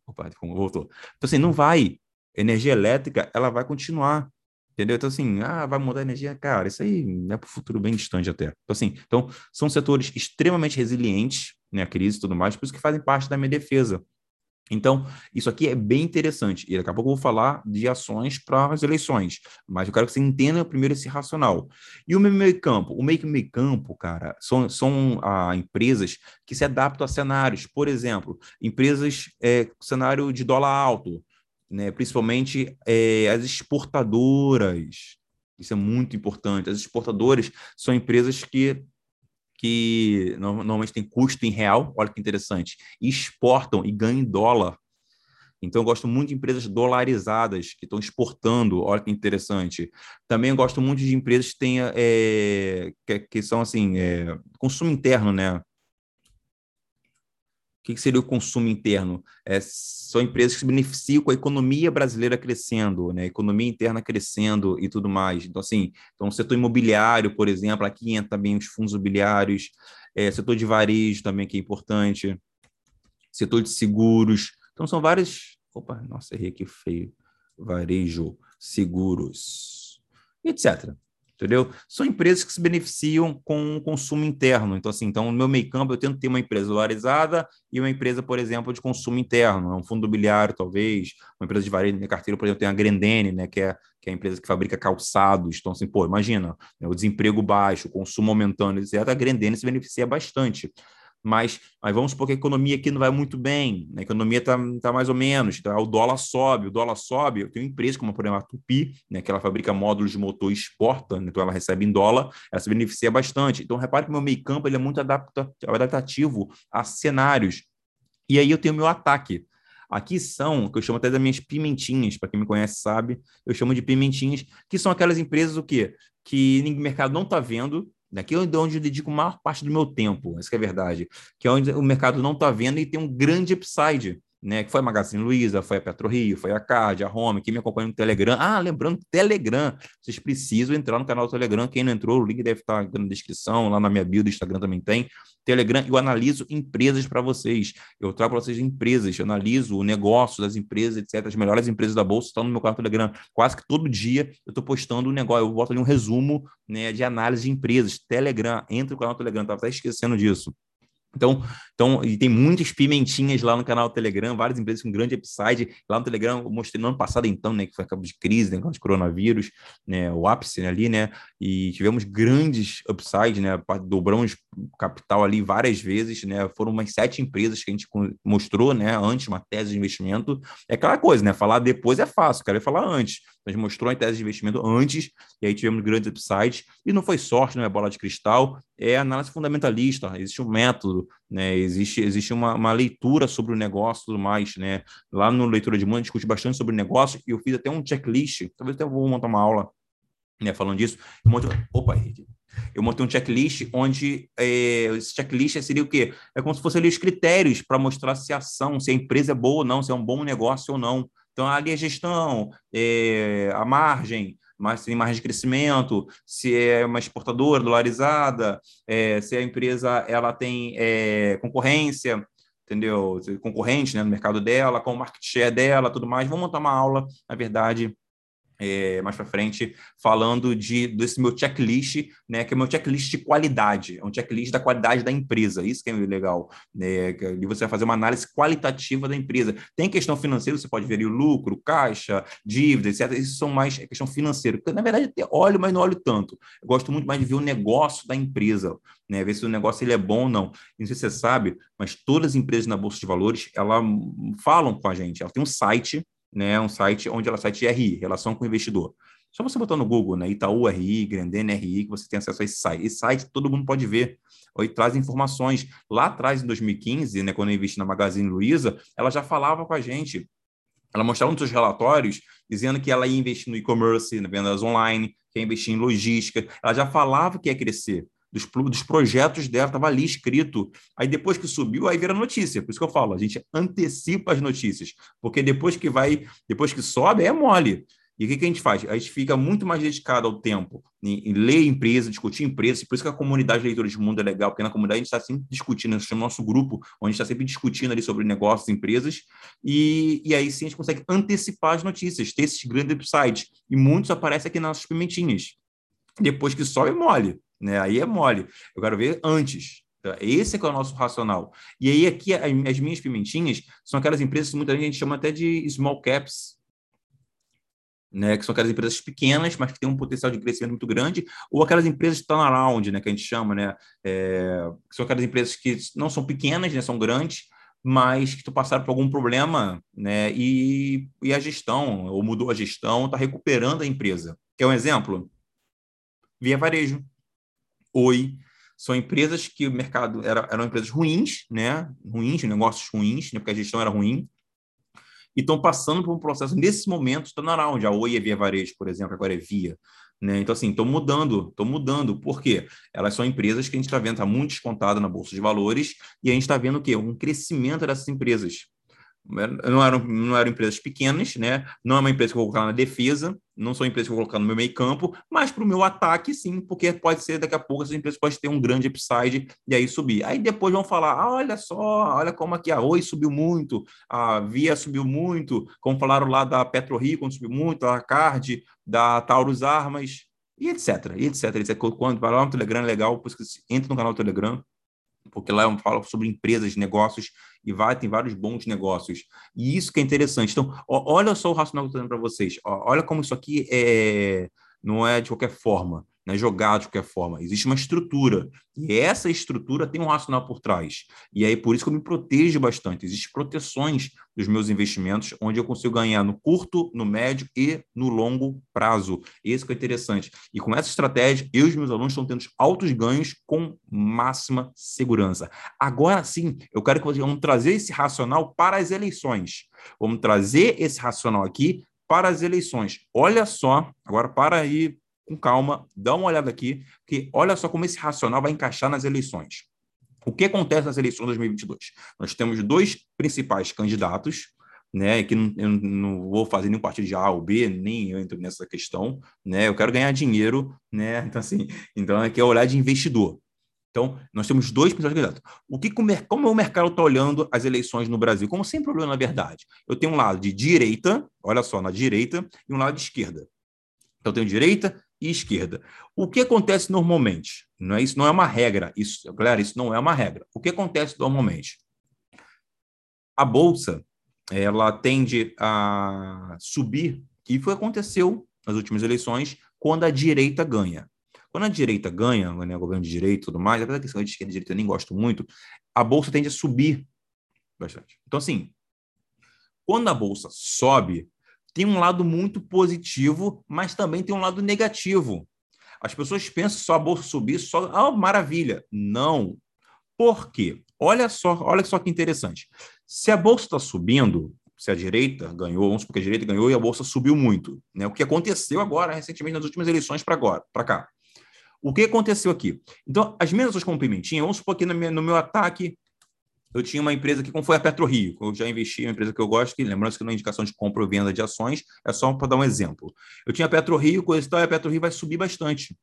Opa, voltou. Então, assim, não vai. Energia elétrica, ela vai continuar. Entendeu? Então, assim, ah, vai mudar a energia, cara, isso aí é para o futuro bem distante até. Então, assim, então, são setores extremamente resilientes, né, crise e tudo mais, por isso que fazem parte da minha defesa. Então, isso aqui é bem interessante. E daqui a pouco eu vou falar de ações para as eleições. Mas eu quero que você entenda primeiro esse racional. E o meio campo? O meio meio campo, cara, são, são ah, empresas que se adaptam a cenários. Por exemplo, empresas é, cenário de dólar alto, né? principalmente é, as exportadoras. Isso é muito importante. As exportadoras são empresas que que normalmente tem custo em real, olha que interessante, e exportam e ganham em dólar. Então, eu gosto muito de empresas dolarizadas que estão exportando, olha que interessante. Também eu gosto muito de empresas que, tenha, é, que, que, são assim, é, consumo interno, né? O que seria o consumo interno? É, são empresas que se beneficiam com a economia brasileira crescendo, né? A economia interna crescendo e tudo mais. Então, assim, então, o setor imobiliário, por exemplo, aqui entra também os fundos imobiliários, é, setor de varejo também, que é importante, setor de seguros. Então, são várias. Opa, nossa, errei aqui feio. Varejo, seguros, etc entendeu? São empresas que se beneficiam com o consumo interno. Então, assim, então, no meu meio campo, eu tento ter uma empresa dolarizada e uma empresa, por exemplo, de consumo interno, um fundo imobiliário, talvez, uma empresa de varejo, minha carteira, por exemplo, tem a Grendene, né, que é, que é a empresa que fabrica calçados. Então, assim, pô, imagina, né, o desemprego baixo, o consumo aumentando, etc., a Grendene se beneficia bastante mas, mas vamos supor que a economia aqui não vai muito bem, a economia está tá mais ou menos, tá, o dólar sobe, o dólar sobe, eu tenho empresa como, por exemplo, a Tupi, né, que ela fabrica módulos de motor e exporta, né, então ela recebe em dólar, ela se beneficia bastante. Então, repare que o meu meio campo ele é muito adaptativo a cenários. E aí eu tenho o meu ataque. Aqui são, que eu chamo até das minhas pimentinhas, para quem me conhece sabe, eu chamo de pimentinhas, que são aquelas empresas o quê? Que o mercado não está vendo, Daqui é onde eu dedico a maior parte do meu tempo, essa é verdade. Que é onde o mercado não está vendo e tem um grande upside né, que foi a Magazine Luiza, foi a PetroRio, foi a Card, a Home, quem me acompanha no Telegram. Ah, lembrando, Telegram, vocês precisam entrar no canal do Telegram. Quem não entrou, o link deve estar na descrição, lá na minha bio do Instagram também tem. Telegram, eu analiso empresas para vocês. Eu trago para vocês empresas, eu analiso o negócio das empresas, etc. As melhores empresas da Bolsa estão no meu canal do Telegram. Quase que todo dia eu estou postando um negócio, eu boto ali um resumo né, de análise de empresas. Telegram, entra no canal do Telegram, estava até esquecendo disso. Então, então, e tem muitas pimentinhas lá no canal do Telegram, várias empresas com grande upside. Lá no Telegram, eu mostrei no ano passado, então, né, que foi a cabo de crise, né, de coronavírus, né, o ápice né, ali, né, e tivemos grandes upsides, né, dobramos capital ali várias vezes, né, foram umas sete empresas que a gente mostrou, né, antes, uma tese de investimento. É aquela coisa, né, falar depois é fácil, quero falar antes. A gente mostrou a tese de investimento antes, e aí tivemos grandes upsides, e não foi sorte, não é bola de cristal, é análise fundamentalista, existe um método, né, existe, existe uma, uma leitura sobre o negócio e tudo mais, né, lá no Leitura de Mundo discute bastante sobre o negócio, e eu fiz até um checklist, talvez até eu vou montar uma aula, né, falando disso, eu montei, opa, eu montei um checklist onde é, esse checklist seria o quê? É como se fosse ali os critérios para mostrar se a ação, se a empresa é boa ou não, se é um bom negócio ou não. Então, ali a gestão, é, a margem, mas tem margem de crescimento, se é uma exportadora dolarizada, é, se a empresa ela tem é, concorrência, entendeu? Concorrente né, no mercado dela, com o market share dela, tudo mais. Vamos montar uma aula, na verdade, é, mais para frente, falando de, desse meu checklist, né, que é meu checklist de qualidade, é um checklist da qualidade da empresa, isso que é legal, né, e você vai fazer uma análise qualitativa da empresa. Tem questão financeira, você pode ver ali o lucro, caixa, dívida, etc. Isso são mais é questão financeira, porque na verdade eu olho, mas não olho tanto. Eu gosto muito mais de ver o negócio da empresa, né, ver se o negócio ele é bom ou não. Não sei se você sabe, mas todas as empresas na Bolsa de Valores, elas falam com a gente, ela tem um site né, um site onde ela site RI, relação com o investidor. Só você botar no Google, né, Itaú RI, Grandene RI, que você tem acesso a esse site. Esse site todo mundo pode ver. E traz informações. Lá atrás, em 2015, né, quando eu investi na Magazine Luiza, ela já falava com a gente. Ela mostrava nos seus relatórios dizendo que ela ia investir no e-commerce, na vendas online, que ia investir em logística. Ela já falava que ia crescer. Dos, dos projetos dela, estava ali escrito. Aí depois que subiu, aí vira notícia. Por isso que eu falo, a gente antecipa as notícias, porque depois que vai, depois que sobe, é mole. E o que, que, a gente faz? A gente fica muito mais dedicado ao tempo em, em ler empresa, discutir empresas. Por isso que a comunidade Leitores de Mundo é legal, porque na comunidade a gente está sempre discutindo, nós chamamos nosso grupo, onde a gente está sempre discutindo ali sobre negócios, empresas, e, e aí sim a gente consegue antecipar as notícias, ter esses grandes websites. E muitos aparecem aqui nas nossas pimentinhas. Depois que sobe, é mole. Né? Aí é mole. Eu quero ver antes. Tá? Esse é, que é o nosso racional. E aí, aqui, as minhas pimentinhas são aquelas empresas que muita gente chama até de small caps, né, que são aquelas empresas pequenas, mas que têm um potencial de crescimento muito grande, ou aquelas empresas que estão na round, né, que a gente chama, né, é, que são aquelas empresas que não são pequenas, né, são grandes, mas que passaram por algum problema, né, e, e a gestão, ou mudou a gestão, está recuperando a empresa. Quer um exemplo? Via Varejo. Oi. São empresas que o mercado era, eram empresas ruins, né? Ruins, negócios ruins, né? porque a gestão era ruim, e estão passando por um processo, nesse momento, está na onde a Oi é Via Varejo, por exemplo, agora é Via. Né? Então, assim, estão mudando, estão mudando. Por quê? Elas são empresas que a gente está vendo, está muito descontada na Bolsa de Valores, e a gente está vendo o quê? Um crescimento dessas empresas não eram, não eram empresas pequenas, né? Não é uma empresa que eu vou colocar na defesa, não são empresas que eu vou colocar no meu meio campo, mas para o meu ataque, sim, porque pode ser daqui a pouco essas empresas podem ter um grande upside e aí subir. Aí depois vão falar: ah, olha só, olha como aqui a Oi subiu muito, a Via subiu muito, como falaram lá da PetroRio, quando subiu muito, da Card, da Taurus Armas, e etc, e etc, etc. Quando vai lá no Telegram é legal, depois que entra no canal do Telegram, porque lá eu falo sobre empresas, negócios, e vai, tem vários bons negócios. E isso que é interessante. Então, ó, olha só o racional que eu estou dando para vocês. Ó, olha como isso aqui é, não é de qualquer forma né, jogado de qualquer forma. Existe uma estrutura. E essa estrutura tem um racional por trás. E aí, por isso que eu me protejo bastante. Existem proteções dos meus investimentos, onde eu consigo ganhar no curto, no médio e no longo prazo. Esse que é interessante. E com essa estratégia, eu e os meus alunos estão tendo altos ganhos com máxima segurança. Agora sim, eu quero que vocês vamos trazer esse racional para as eleições. Vamos trazer esse racional aqui para as eleições. Olha só, agora para aí com calma, dá uma olhada aqui, que olha só como esse racional vai encaixar nas eleições. O que acontece nas eleições de 2022? Nós temos dois principais candidatos, né, que não, eu não vou fazer nenhum partido de A ou B, nem eu entro nessa questão, né, eu quero ganhar dinheiro, né, então assim, então aqui é olhar de investidor. Então, nós temos dois principais candidatos. O que, como o mercado está olhando as eleições no Brasil? Como sempre olhou, na verdade. Eu tenho um lado de direita, olha só, na direita, e um lado de esquerda. Então, eu tenho direita, e esquerda. O que acontece normalmente? Não é isso, não é uma regra. Isso, galera, isso não é uma regra. O que acontece normalmente? A bolsa, ela tende a subir, e foi o que aconteceu nas últimas eleições, quando a direita ganha. Quando a direita ganha, né, governo de direita e tudo mais, apesar que esse de esquerda e direita eu nem gosto muito, a bolsa tende a subir bastante. Então, assim, quando a bolsa sobe, tem um lado muito positivo, mas também tem um lado negativo. As pessoas pensam só a bolsa subir, só, ah, maravilha. Não. Por quê? Olha só, olha só que interessante. Se a bolsa está subindo, se a direita ganhou, vamos supor que a direita ganhou e a bolsa subiu muito, né? O que aconteceu agora, recentemente, nas últimas eleições para agora, para cá. O que aconteceu aqui? Então, as pessoas com pimentinha, vamos supor que no meu, no meu ataque eu tinha uma empresa que, como foi a PetroRio, eu já investi em uma empresa que eu gosto, que lembrando que não é indicação de compra ou venda de ações, é só para dar um exemplo. Eu tinha a PetroRio, coisa e tal, e a PetroRio vai subir bastante.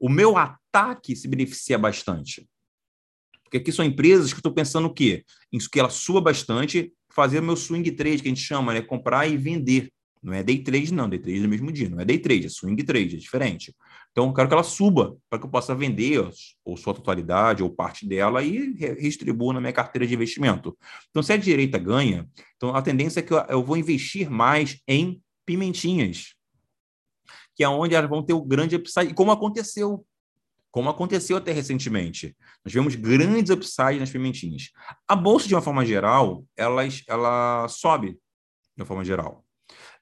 O meu ataque se beneficia bastante. Porque aqui são empresas que estou pensando o quê? Em que ela suba bastante, fazer o meu swing trade, que a gente chama, né? Comprar e vender. Não é day trade, não. Day trade é no mesmo dia. Não é day trade, é swing trade, é diferente. Então, quero que ela suba para que eu possa vender ou sua totalidade ou parte dela e redistribua na minha carteira de investimento. Então, se a direita ganha, então a tendência é que eu vou investir mais em pimentinhas, que é onde elas vão ter o grande upside, como aconteceu. Como aconteceu até recentemente. Nós tivemos grandes upsides nas pimentinhas. A bolsa, de uma forma geral, ela, ela sobe, de uma forma geral.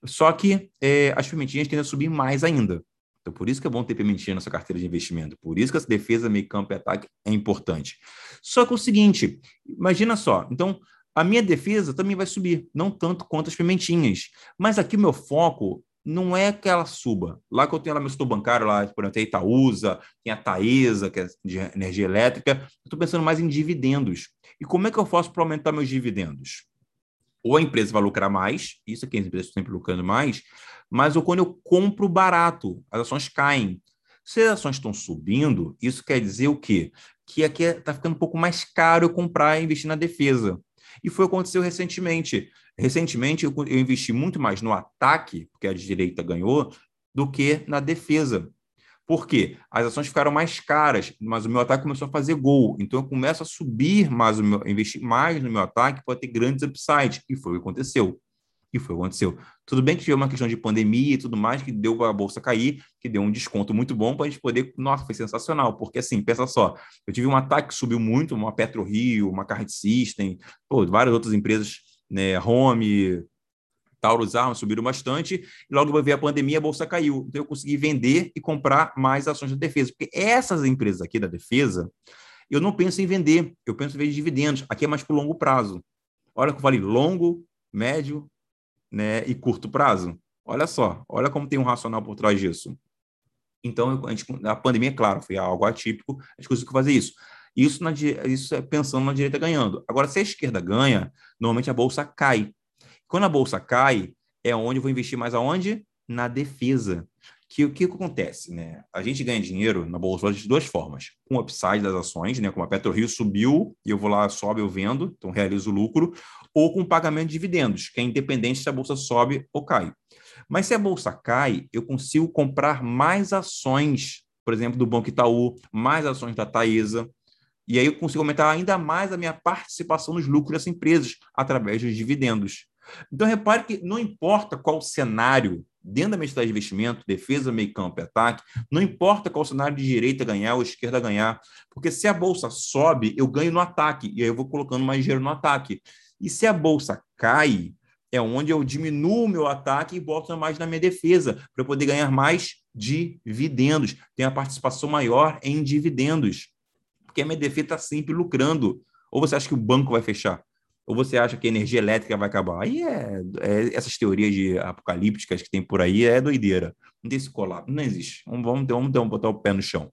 Só que é, as pimentinhas tendem a subir mais ainda. Então, por isso que é bom ter pimentinha na sua carteira de investimento. Por isso que essa defesa, meio campo e ataque é importante. Só que é o seguinte, imagina só. Então, a minha defesa também vai subir, não tanto quanto as pimentinhas. Mas aqui o meu foco não é que ela suba. Lá que eu tenho lá meu setor bancário, lá, por exemplo, tem a Itaúsa, tem a Taesa, que é de energia elétrica, eu estou pensando mais em dividendos. E como é que eu faço para aumentar meus dividendos? Ou a empresa vai lucrar mais, isso aqui as empresas estão sempre lucrando mais, mas ou quando eu compro barato, as ações caem. Se as ações estão subindo, isso quer dizer o quê? Que aqui está ficando um pouco mais caro eu comprar e investir na defesa. E foi o que aconteceu recentemente. Recentemente, eu, eu investi muito mais no ataque, porque a direita ganhou, do que na defesa. Por quê? As ações ficaram mais caras, mas o meu ataque começou a fazer gol. Então eu começo a subir mais o meu, investir mais no meu ataque para ter grandes upsides. E foi o que aconteceu. E foi o que aconteceu. Tudo bem que tive uma questão de pandemia e tudo mais, que deu a bolsa cair, que deu um desconto muito bom para a gente poder. Nossa, foi sensacional, porque assim, pensa só, eu tive um ataque que subiu muito, uma PetroRio, uma Card System, pô, várias outras empresas, né, Home, Taurus Armas subiram bastante, e logo veio a pandemia, a bolsa caiu. Então eu consegui vender e comprar mais ações da defesa, porque essas empresas aqui da defesa, eu não penso em vender, eu penso em vender dividendos. Aqui é mais para o longo prazo. Olha que eu falei, longo, médio né, e curto prazo. Olha só, olha como tem um racional por trás disso. Então, a, gente, a pandemia, claro, foi algo atípico, a gente conseguiu fazer isso. Isso, na, isso é pensando na direita ganhando. Agora, se a esquerda ganha, normalmente a bolsa cai. Quando a bolsa cai, é onde eu vou investir mais aonde? Na defesa. Que o que acontece, né? A gente ganha dinheiro na bolsa de duas formas: com upside das ações, né? Como a PetroRio subiu e eu vou lá, sobe, eu vendo, então realizo lucro, ou com pagamento de dividendos, que é independente se a bolsa sobe ou cai. Mas se a bolsa cai, eu consigo comprar mais ações, por exemplo, do Banco Itaú, mais ações da Taesa, e aí eu consigo aumentar ainda mais a minha participação nos lucros dessas empresas através dos dividendos. Então, repare que não importa qual cenário, dentro da estratégia de investimento, defesa, meio campo e ataque, não importa qual cenário de direita ganhar ou esquerda ganhar, porque se a bolsa sobe, eu ganho no ataque, e aí eu vou colocando mais dinheiro no ataque. E se a bolsa cai, é onde eu diminuo o meu ataque e boto mais na minha defesa, para eu poder ganhar mais dividendos, ter a participação maior em dividendos, porque a minha defesa está sempre lucrando. Ou você acha que o banco vai fechar? Ou você acha que a energia elétrica vai acabar? Aí é, é essas teorias de apocalípticas que tem por aí é doideira. Não tem esse colapso, não existe. Vamos, vamos, vamos, vamos botar o pé no chão.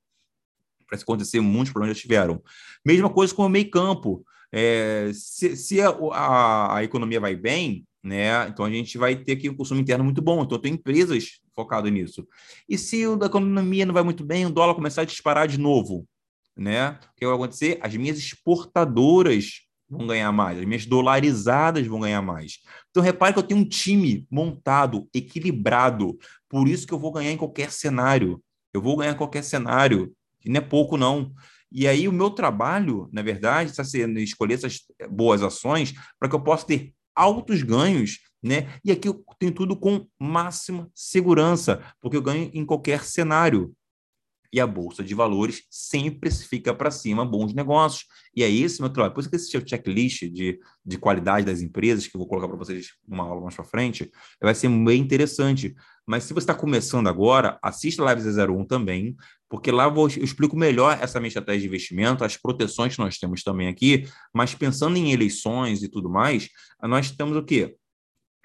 Para isso acontecer, muitos problemas já tiveram. Mesma coisa com o meio campo. É, se, se a, a, a, economia vai bem, né, então a gente vai ter aqui um consumo interno muito bom. Então, tem empresas focadas nisso. E se a economia não vai muito bem, o dólar começar a disparar de novo, né, o que vai acontecer? As minhas exportadoras vão ganhar mais, as minhas dolarizadas vão ganhar mais. Então, repare que eu tenho um time montado, equilibrado. Por isso que eu vou ganhar em qualquer cenário. Eu vou ganhar em qualquer cenário. E não é pouco, não. E aí, o meu trabalho, na verdade, está sendo escolher essas boas ações para que eu possa ter altos ganhos, né? E aqui eu tenho tudo com máxima segurança, porque eu ganho em qualquer cenário e a bolsa de valores sempre fica para cima bons negócios. E é esse meu trabalho. Por isso que esse checklist de, de qualidade das empresas, que eu vou colocar para vocês numa aula mais para frente, vai ser bem interessante. Mas se você está começando agora, assista a Live 01 também, porque lá eu explico melhor essa minha estratégia de investimento, as proteções que nós temos também aqui, mas pensando em eleições e tudo mais, nós temos o quê?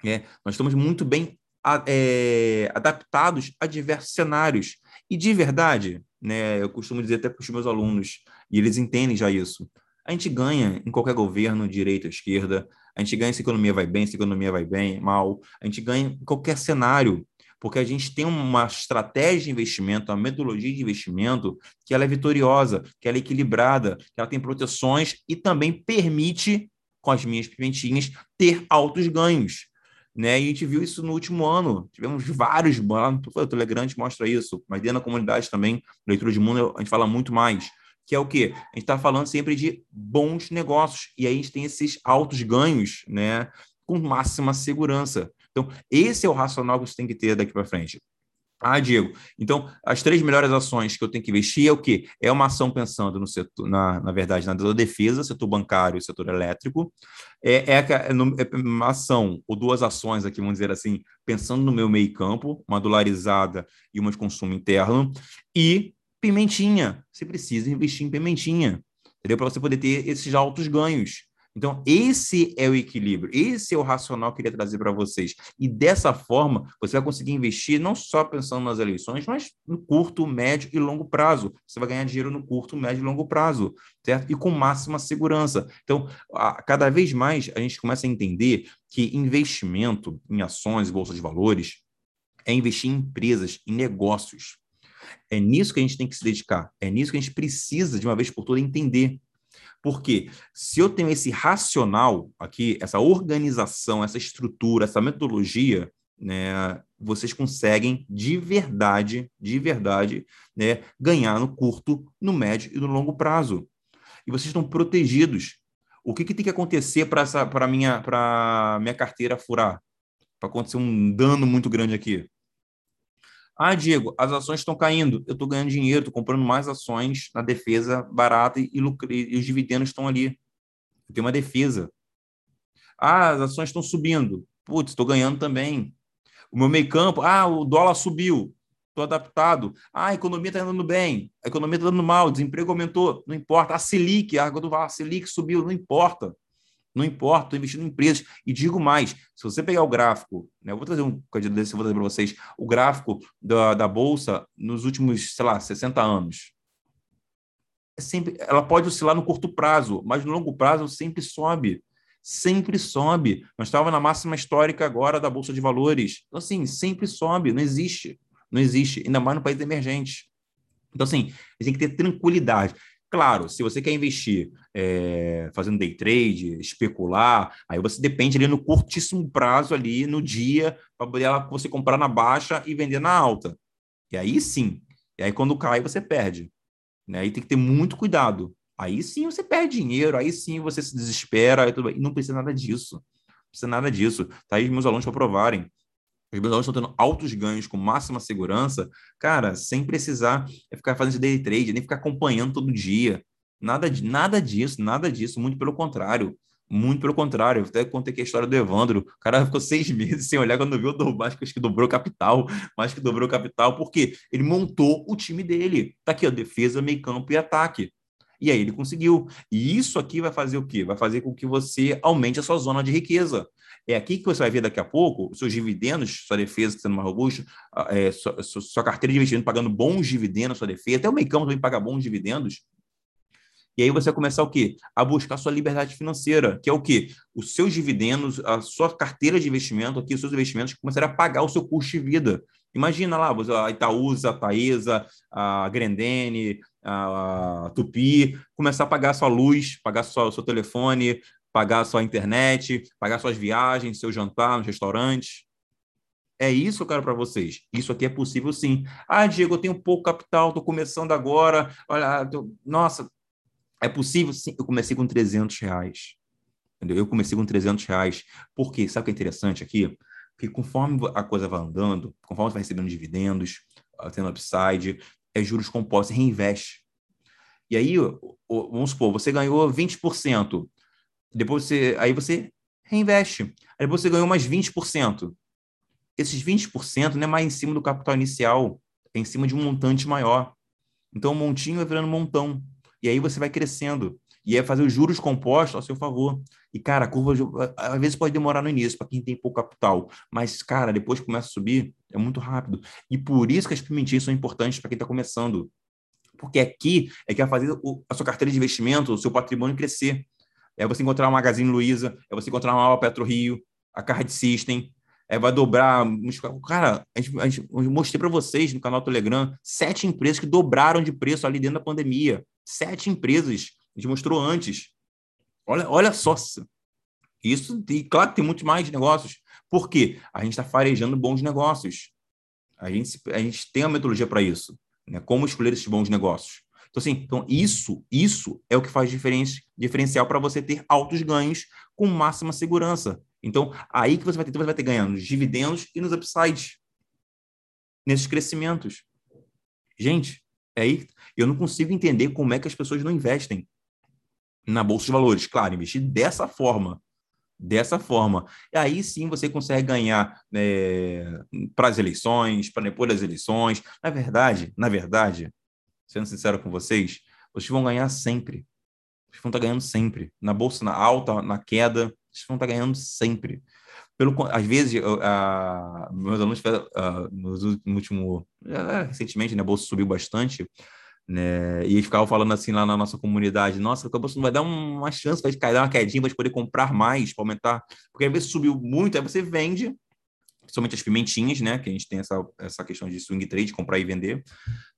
É, nós estamos muito bem é, adaptados a diversos cenários. E de verdade, né, eu costumo dizer até para os meus alunos, e eles entendem já isso, a gente ganha em qualquer governo, direita, esquerda, a gente ganha se a economia vai bem, se a economia vai bem, mal, a gente ganha em qualquer cenário, porque a gente tem uma estratégia de investimento, uma metodologia de investimento que ela é vitoriosa, que ela é equilibrada, que ela tem proteções e também permite, com as minhas pimentinhas, ter altos ganhos né? E a gente viu isso no último ano. Tivemos vários, lá no Telegram mostra isso, mas dentro da comunidade também, leitura de mundo, a gente fala muito mais. Que é o quê? A gente está falando sempre de bons negócios. E aí a gente tem esses altos ganhos, né? Com máxima segurança. Então, esse é o racional que você tem que ter daqui para frente. Ah, Diego, então as três melhores ações que eu tenho que investir é o quê? É uma ação pensando no setor, na, na verdade, na defesa, setor bancário e setor elétrico. É, é, é, uma ação, ou duas ações aqui, vamos dizer assim, pensando no meu meio campo, uma dolarizada e uma de consumo interno. E pimentinha, você precisa investir em pimentinha, entendeu? Para você poder ter esses altos ganhos. Então, esse é o equilíbrio, esse é o racional que eu queria trazer para vocês. E dessa forma, você vai conseguir investir não só pensando nas eleições, mas no curto, médio e longo prazo. Você vai ganhar dinheiro no curto, médio e longo prazo, certo? E com máxima segurança. Então, a, cada vez mais a gente começa a entender que investimento em ações, bolsa de valores, é investir em empresas, em negócios. É nisso que a gente tem que se dedicar. É nisso que a gente precisa, de uma vez por todas, entender. Porque se eu tenho esse racional aqui, essa organização, essa estrutura, essa metodologia, né, vocês conseguem de verdade, de verdade, né, ganhar no curto, no médio e no longo prazo. E vocês estão protegidos. O que, que tem que acontecer para minha, minha carteira furar? Para acontecer um dano muito grande aqui? Ah, Diego, as ações estão caindo, eu estou ganhando dinheiro, estou comprando mais ações na defesa barata e, e os dividendos estão ali. Eu tenho uma defesa. Ah, as ações estão subindo. Putz, estou ganhando também. O meu meio campo, ah, o dólar subiu, estou adaptado. Ah, a economia está andando bem, a economia está andando mal, o desemprego aumentou, não importa. A Selic, a, quando a Selic subiu, não importa. Não importa, estou investindo em empresas. E digo mais: se você pegar o gráfico, né, eu vou trazer um candidato desse, vou trazer para vocês, o gráfico da, da Bolsa nos últimos, sei lá, 60 anos. É sempre, ela pode oscilar no curto prazo, mas no longo prazo sempre sobe. Sempre sobe. Nós estávamos na máxima histórica agora da Bolsa de Valores. Então, assim, sempre sobe, não existe. Não existe, ainda mais no país emergente. Então, assim, a gente tem que ter tranquilidade. Claro, se você quer investir é, fazendo day trade, especular, aí você depende ali no curtíssimo prazo ali, no dia, para você comprar na baixa e vender na alta. E aí sim. E aí quando cai, você perde. Né? Aí tem que ter muito cuidado. Aí sim você perde dinheiro, aí sim você se desespera, e, tudo, e não precisa nada disso. Não precisa nada disso. Tá aí meus alunos para provarem os alunos estão tendo altos ganhos com máxima segurança, cara, sem precisar ficar fazendo day trade, nem ficar acompanhando todo dia. Nada, nada disso, nada disso, muito pelo contrário. Muito pelo contrário, eu até contei aqui a história do Evandro. O cara ficou seis meses sem olhar quando viu, que, acho que dobrou capital, mais que dobrou capital, porque ele montou o time dele. Tá aqui, ó, defesa, meio campo e ataque. E aí ele conseguiu. E isso aqui vai fazer o quê? Vai fazer com que você aumente a sua zona de riqueza. É aqui que você vai ver daqui a pouco seus dividendos, sua defesa sendo mais robusta, é, sua, sua, carteira de investimento pagando bons dividendos, sua defesa, até o Meicão também paga bons dividendos. E aí você vai começar o quê? A buscar sua liberdade financeira, que é o quê? Os seus dividendos, a sua carteira de investimento, aqui, os seus investimentos começarem a pagar o seu custo de vida. Imagina lá, a Itaúsa, a Taesa, a Grendene, a Tupi, começar a pagar sua luz, pagar o seu telefone, pagar sua internet, pagar suas viagens, seu jantar nos restaurantes. É isso que eu quero para vocês. Isso aqui é possível sim. Ah, Diego, eu tenho pouco capital, estou começando agora. Olha, tô... nossa, é possível sim. Eu comecei com 300 reais. Entendeu? Eu comecei com 300 reais. Por quê? Sabe o que é interessante aqui? Porque conforme a coisa vai andando, conforme você vai recebendo dividendos, tendo upside, é juros compostos, reinveste. E aí, vamos supor, você ganhou 20%. Depois você, aí você reinveste. Aí você ganhou mais 20%. Esses 20% não é mais em cima do capital inicial, é em cima de um montante maior. Então o montinho vai virando montão. E aí você vai crescendo. E é fazer os juros compostos ao seu favor. E, cara, a curva às vezes pode demorar no início para quem tem pouco capital. Mas, cara, depois começa a subir, é muito rápido. E por isso que as pimentinhas são importantes para quem está começando. Porque aqui é que vai fazer a sua carteira de investimento, o seu patrimônio crescer é você encontrar uma Magazine Luiza, é você encontrar uma Petro Rio, a Card System, é, vai dobrar. Cara, a gente, a gente eu mostrei para vocês no canal Telegram sete empresas que dobraram de preço ali dentro da pandemia. Sete empresas. A gente mostrou antes. Olha, olha só. Isso, e claro que tem muito mais negócios. Por quê? A gente está farejando bons negócios. A gente, a gente tem a metodologia para isso. Né? Como escolher esses bons negócios. Então, assim, então isso, isso é o que faz diferença, diferencial para você ter altos ganhos com máxima segurança. Então, aí que você vai ter, você vai ter ganhando nos dividendos e nos upsides, nesses crescimentos. Gente, é aí eu não consigo entender como é que as pessoas não investem na bolsa de valores. Claro, investir dessa forma, dessa forma. E aí sim você consegue ganhar é, para as eleições, para depois das eleições. Na verdade, na verdade, sendo sincero com vocês, vocês vão ganhar sempre. Vocês vão estar ganhando sempre. Na bolsa, na alta, na queda, vocês vão estar ganhando sempre. Pelo, às vezes, uh, meus alunos, uh, no último, uh, recentemente, né, a bolsa subiu bastante, né, e ficavam falando assim lá na nossa comunidade, nossa, a bolsa não vai dar uma chance, vai cair, dar uma quedinha, vai poder comprar mais, para aumentar, porque às vezes subiu muito, aí você vende, principalmente as pimentinhas, né? Que a gente tem essa, essa questão de swing trade, comprar e vender,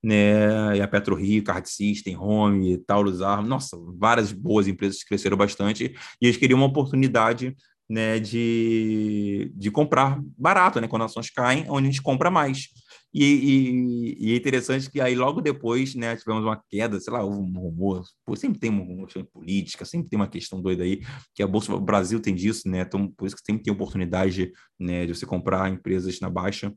né? E a PetroRio, Card System, Home, Taurus Arm, nossa, várias boas empresas que cresceram bastante e eles queriam uma oportunidade né, de, de comprar barato, né? Quando ações caem, onde a gente compra mais. E, e, e, é interessante que aí logo depois, né, tivemos uma queda, sei lá, houve um rumor, pô, sempre tem uma questão política, sempre tem uma questão doida aí, que a Bolsa o Brasil tem disso, né, então por isso que sempre tem oportunidade, né, de você comprar empresas na baixa,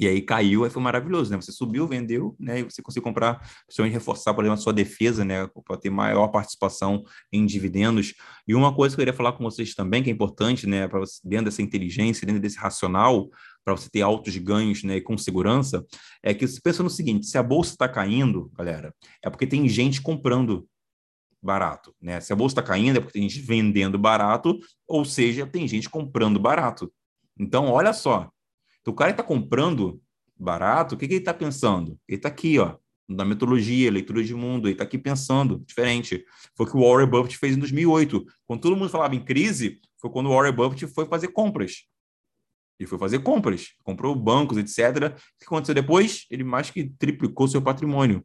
e aí caiu, aí foi maravilhoso, né? Você subiu, vendeu, né? E você conseguiu comprar, principalmente reforçar, por exemplo, a sua defesa, né? Para ter maior participação em dividendos. E uma coisa que eu queria falar com vocês também, que é importante, né? Para dentro dessa inteligência, dentro desse racional, para você ter altos ganhos, né? Com segurança, é que você pensa no seguinte: se a bolsa está caindo, galera, é porque tem gente comprando barato, né? Se a bolsa está caindo, é porque tem gente vendendo barato, ou seja, tem gente comprando barato. Então, olha só, então, o cara está comprando barato, o que, que ele está pensando? Ele está aqui, ó, na metodologia, leitura de mundo, ele está aqui pensando diferente. Foi o que o Warren Buffett fez em 2008. Quando todo mundo falava em crise, foi quando o Warren Buffett foi fazer compras. Ele foi fazer compras, comprou bancos, etc. O que aconteceu depois? Ele mais que triplicou seu patrimônio.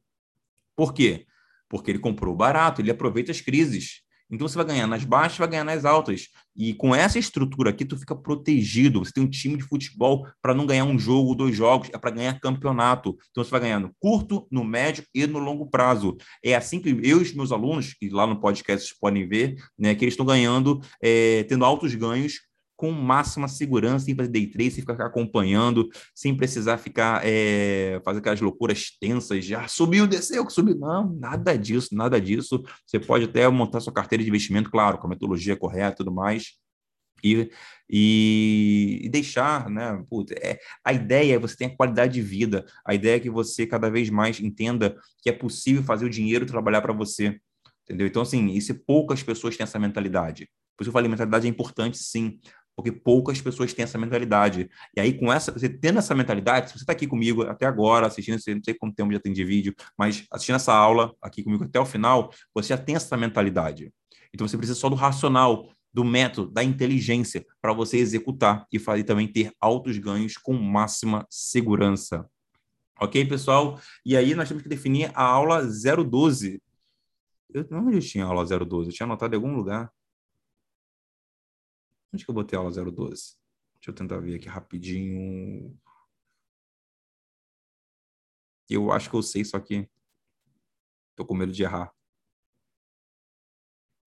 Por quê? Porque ele comprou barato, ele aproveita as crises. Então você vai ganhar nas baixas, vai ganhar nas altas. E com essa estrutura aqui, tu fica protegido. Você tem um time de futebol para não ganhar um jogo, dois jogos, é para ganhar campeonato. Então você vai ganhar no curto, no médio e no longo prazo. É assim que eu e os meus alunos, que lá no podcast vocês podem ver, né, que eles estão ganhando, é, tendo altos ganhos com máxima segurança, sem fazer day trade, sem ficar acompanhando, sem precisar ficar é, fazer aquelas loucuras tensas, já subiu, desceu, subiu. Não, nada disso, nada disso. Você pode até montar sua carteira de investimento, claro, com a metodologia correta e tudo mais. E, e, e, deixar, né? Putz, é, a ideia é você ter qualidade de vida, a ideia é que você cada vez mais entenda que é possível fazer o dinheiro trabalhar para você, entendeu? Então, assim, se poucas pessoas têm essa mentalidade? Por isso eu falei, mentalidade é importante, sim, porque poucas pessoas têm essa mentalidade. E aí, com essa, você tendo essa mentalidade, se você está aqui comigo até agora, assistindo, não sei quanto tempo já tem de vídeo, mas assistindo essa aula aqui comigo até o final, você já tem essa mentalidade. Então, você precisa só do racional, do método, da inteligência, para você executar e fazer também ter altos ganhos com máxima segurança. Ok, pessoal? E aí, nós temos que definir a aula 012. Eu, onde eu tinha aula 012? Eu tinha anotado em algum lugar. Onde que eu botei a aula 012? Deixa eu tentar ver aqui rapidinho. Eu acho que eu sei, só que tô com medo de errar.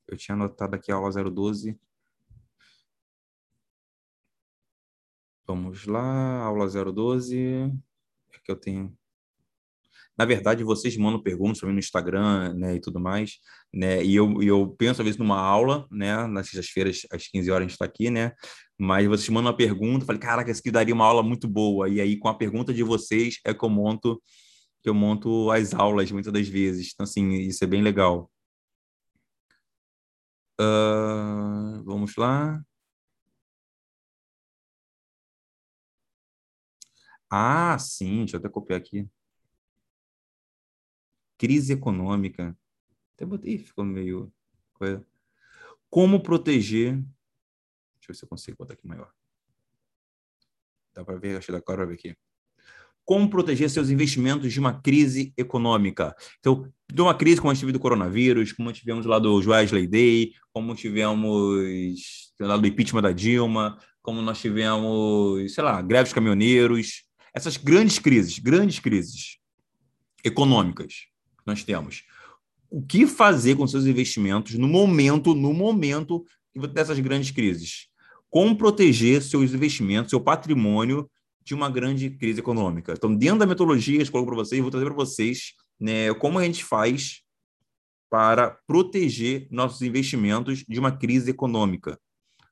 Eu tinha anotado aqui a aula 012. Vamos lá, aula 012. É que eu tenho na verdade, vocês mandam perguntas para mim no Instagram, né, e tudo mais, né, e eu, eu penso, às vezes, numa aula, né, nas sextas-feiras, às 15 horas a gente está aqui, né, mas vocês mandam uma pergunta, eu falei, caraca, isso aqui daria uma aula muito boa, e aí, com a pergunta de vocês, é que eu monto, que eu monto as aulas, muitas das vezes, então, assim, isso é bem legal. Uh, vamos lá. Ah, sim, deixa eu até copiar aqui crise econômica. Até botei, ficou meio. Como proteger. Deixa eu ver se eu consigo botar aqui maior. Dá para ver, acho que dá para ver aqui. Como proteger seus investimentos de uma crise econômica? Então, de uma crise como a gente teve do coronavírus, como tivemos lá do Wesley Day, como tivemos lá do impeachment da Dilma, como nós tivemos, sei lá, greves caminhoneiros, essas grandes crises, grandes crises econômicas nós temos. O que fazer com seus investimentos no momento, no momento dessas grandes crises? Como proteger seus investimentos, seu patrimônio de uma grande crise econômica? Então, dentro da metodologia, eu coloco para vocês, vou trazer para vocês né, como a gente faz para proteger nossos investimentos de uma crise econômica.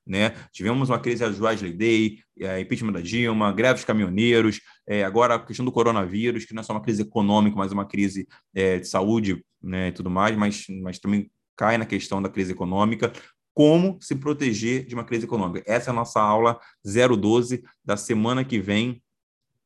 Né? Tivemos uma crise da Wesley Day, é, impeachment da Dilma, greves caminhoneiros, é, agora a questão do coronavírus, que não é só uma crise econômica, mas uma crise é, de saúde né, e tudo mais, mas, mas também cai na questão da crise econômica, como se proteger de uma crise econômica. Essa é a nossa aula 012 da semana que vem.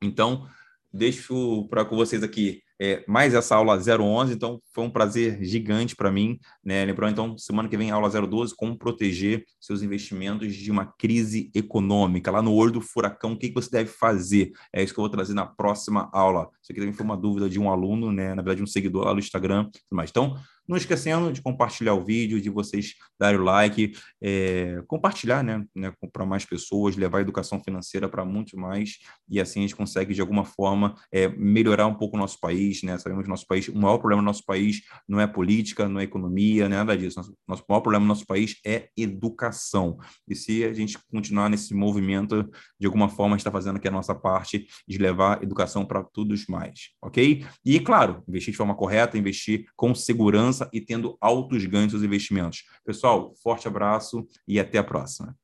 Então, deixo para com vocês aqui é, mais essa aula 011, então foi um prazer gigante para mim, né? Lembrando, então, semana que vem, aula 012, como proteger seus investimentos de uma crise econômica. Lá no olho do furacão, o que, que você deve fazer? É isso que eu vou trazer na próxima aula. Isso aqui também foi uma dúvida de um aluno, né? Na verdade, um seguidor lá no Instagram. Mas, então, não esquecendo de compartilhar o vídeo, de vocês darem o like, é, compartilhar, né, né para mais pessoas, levar a educação financeira para muito mais, e assim a gente consegue, de alguma forma, é, melhorar um pouco o nosso país, né? Sabemos que nosso país, o maior problema do nosso país não é política, não é economia, nada disso. Nosso, nosso maior problema do nosso país é educação. E se a gente continuar nesse movimento, de alguma forma, está fazendo aqui a nossa parte de levar educação para todos mais, ok? E, claro, investir de forma correta, investir com segurança e tendo altos ganhos nos investimentos. Pessoal, forte abraço e até a próxima.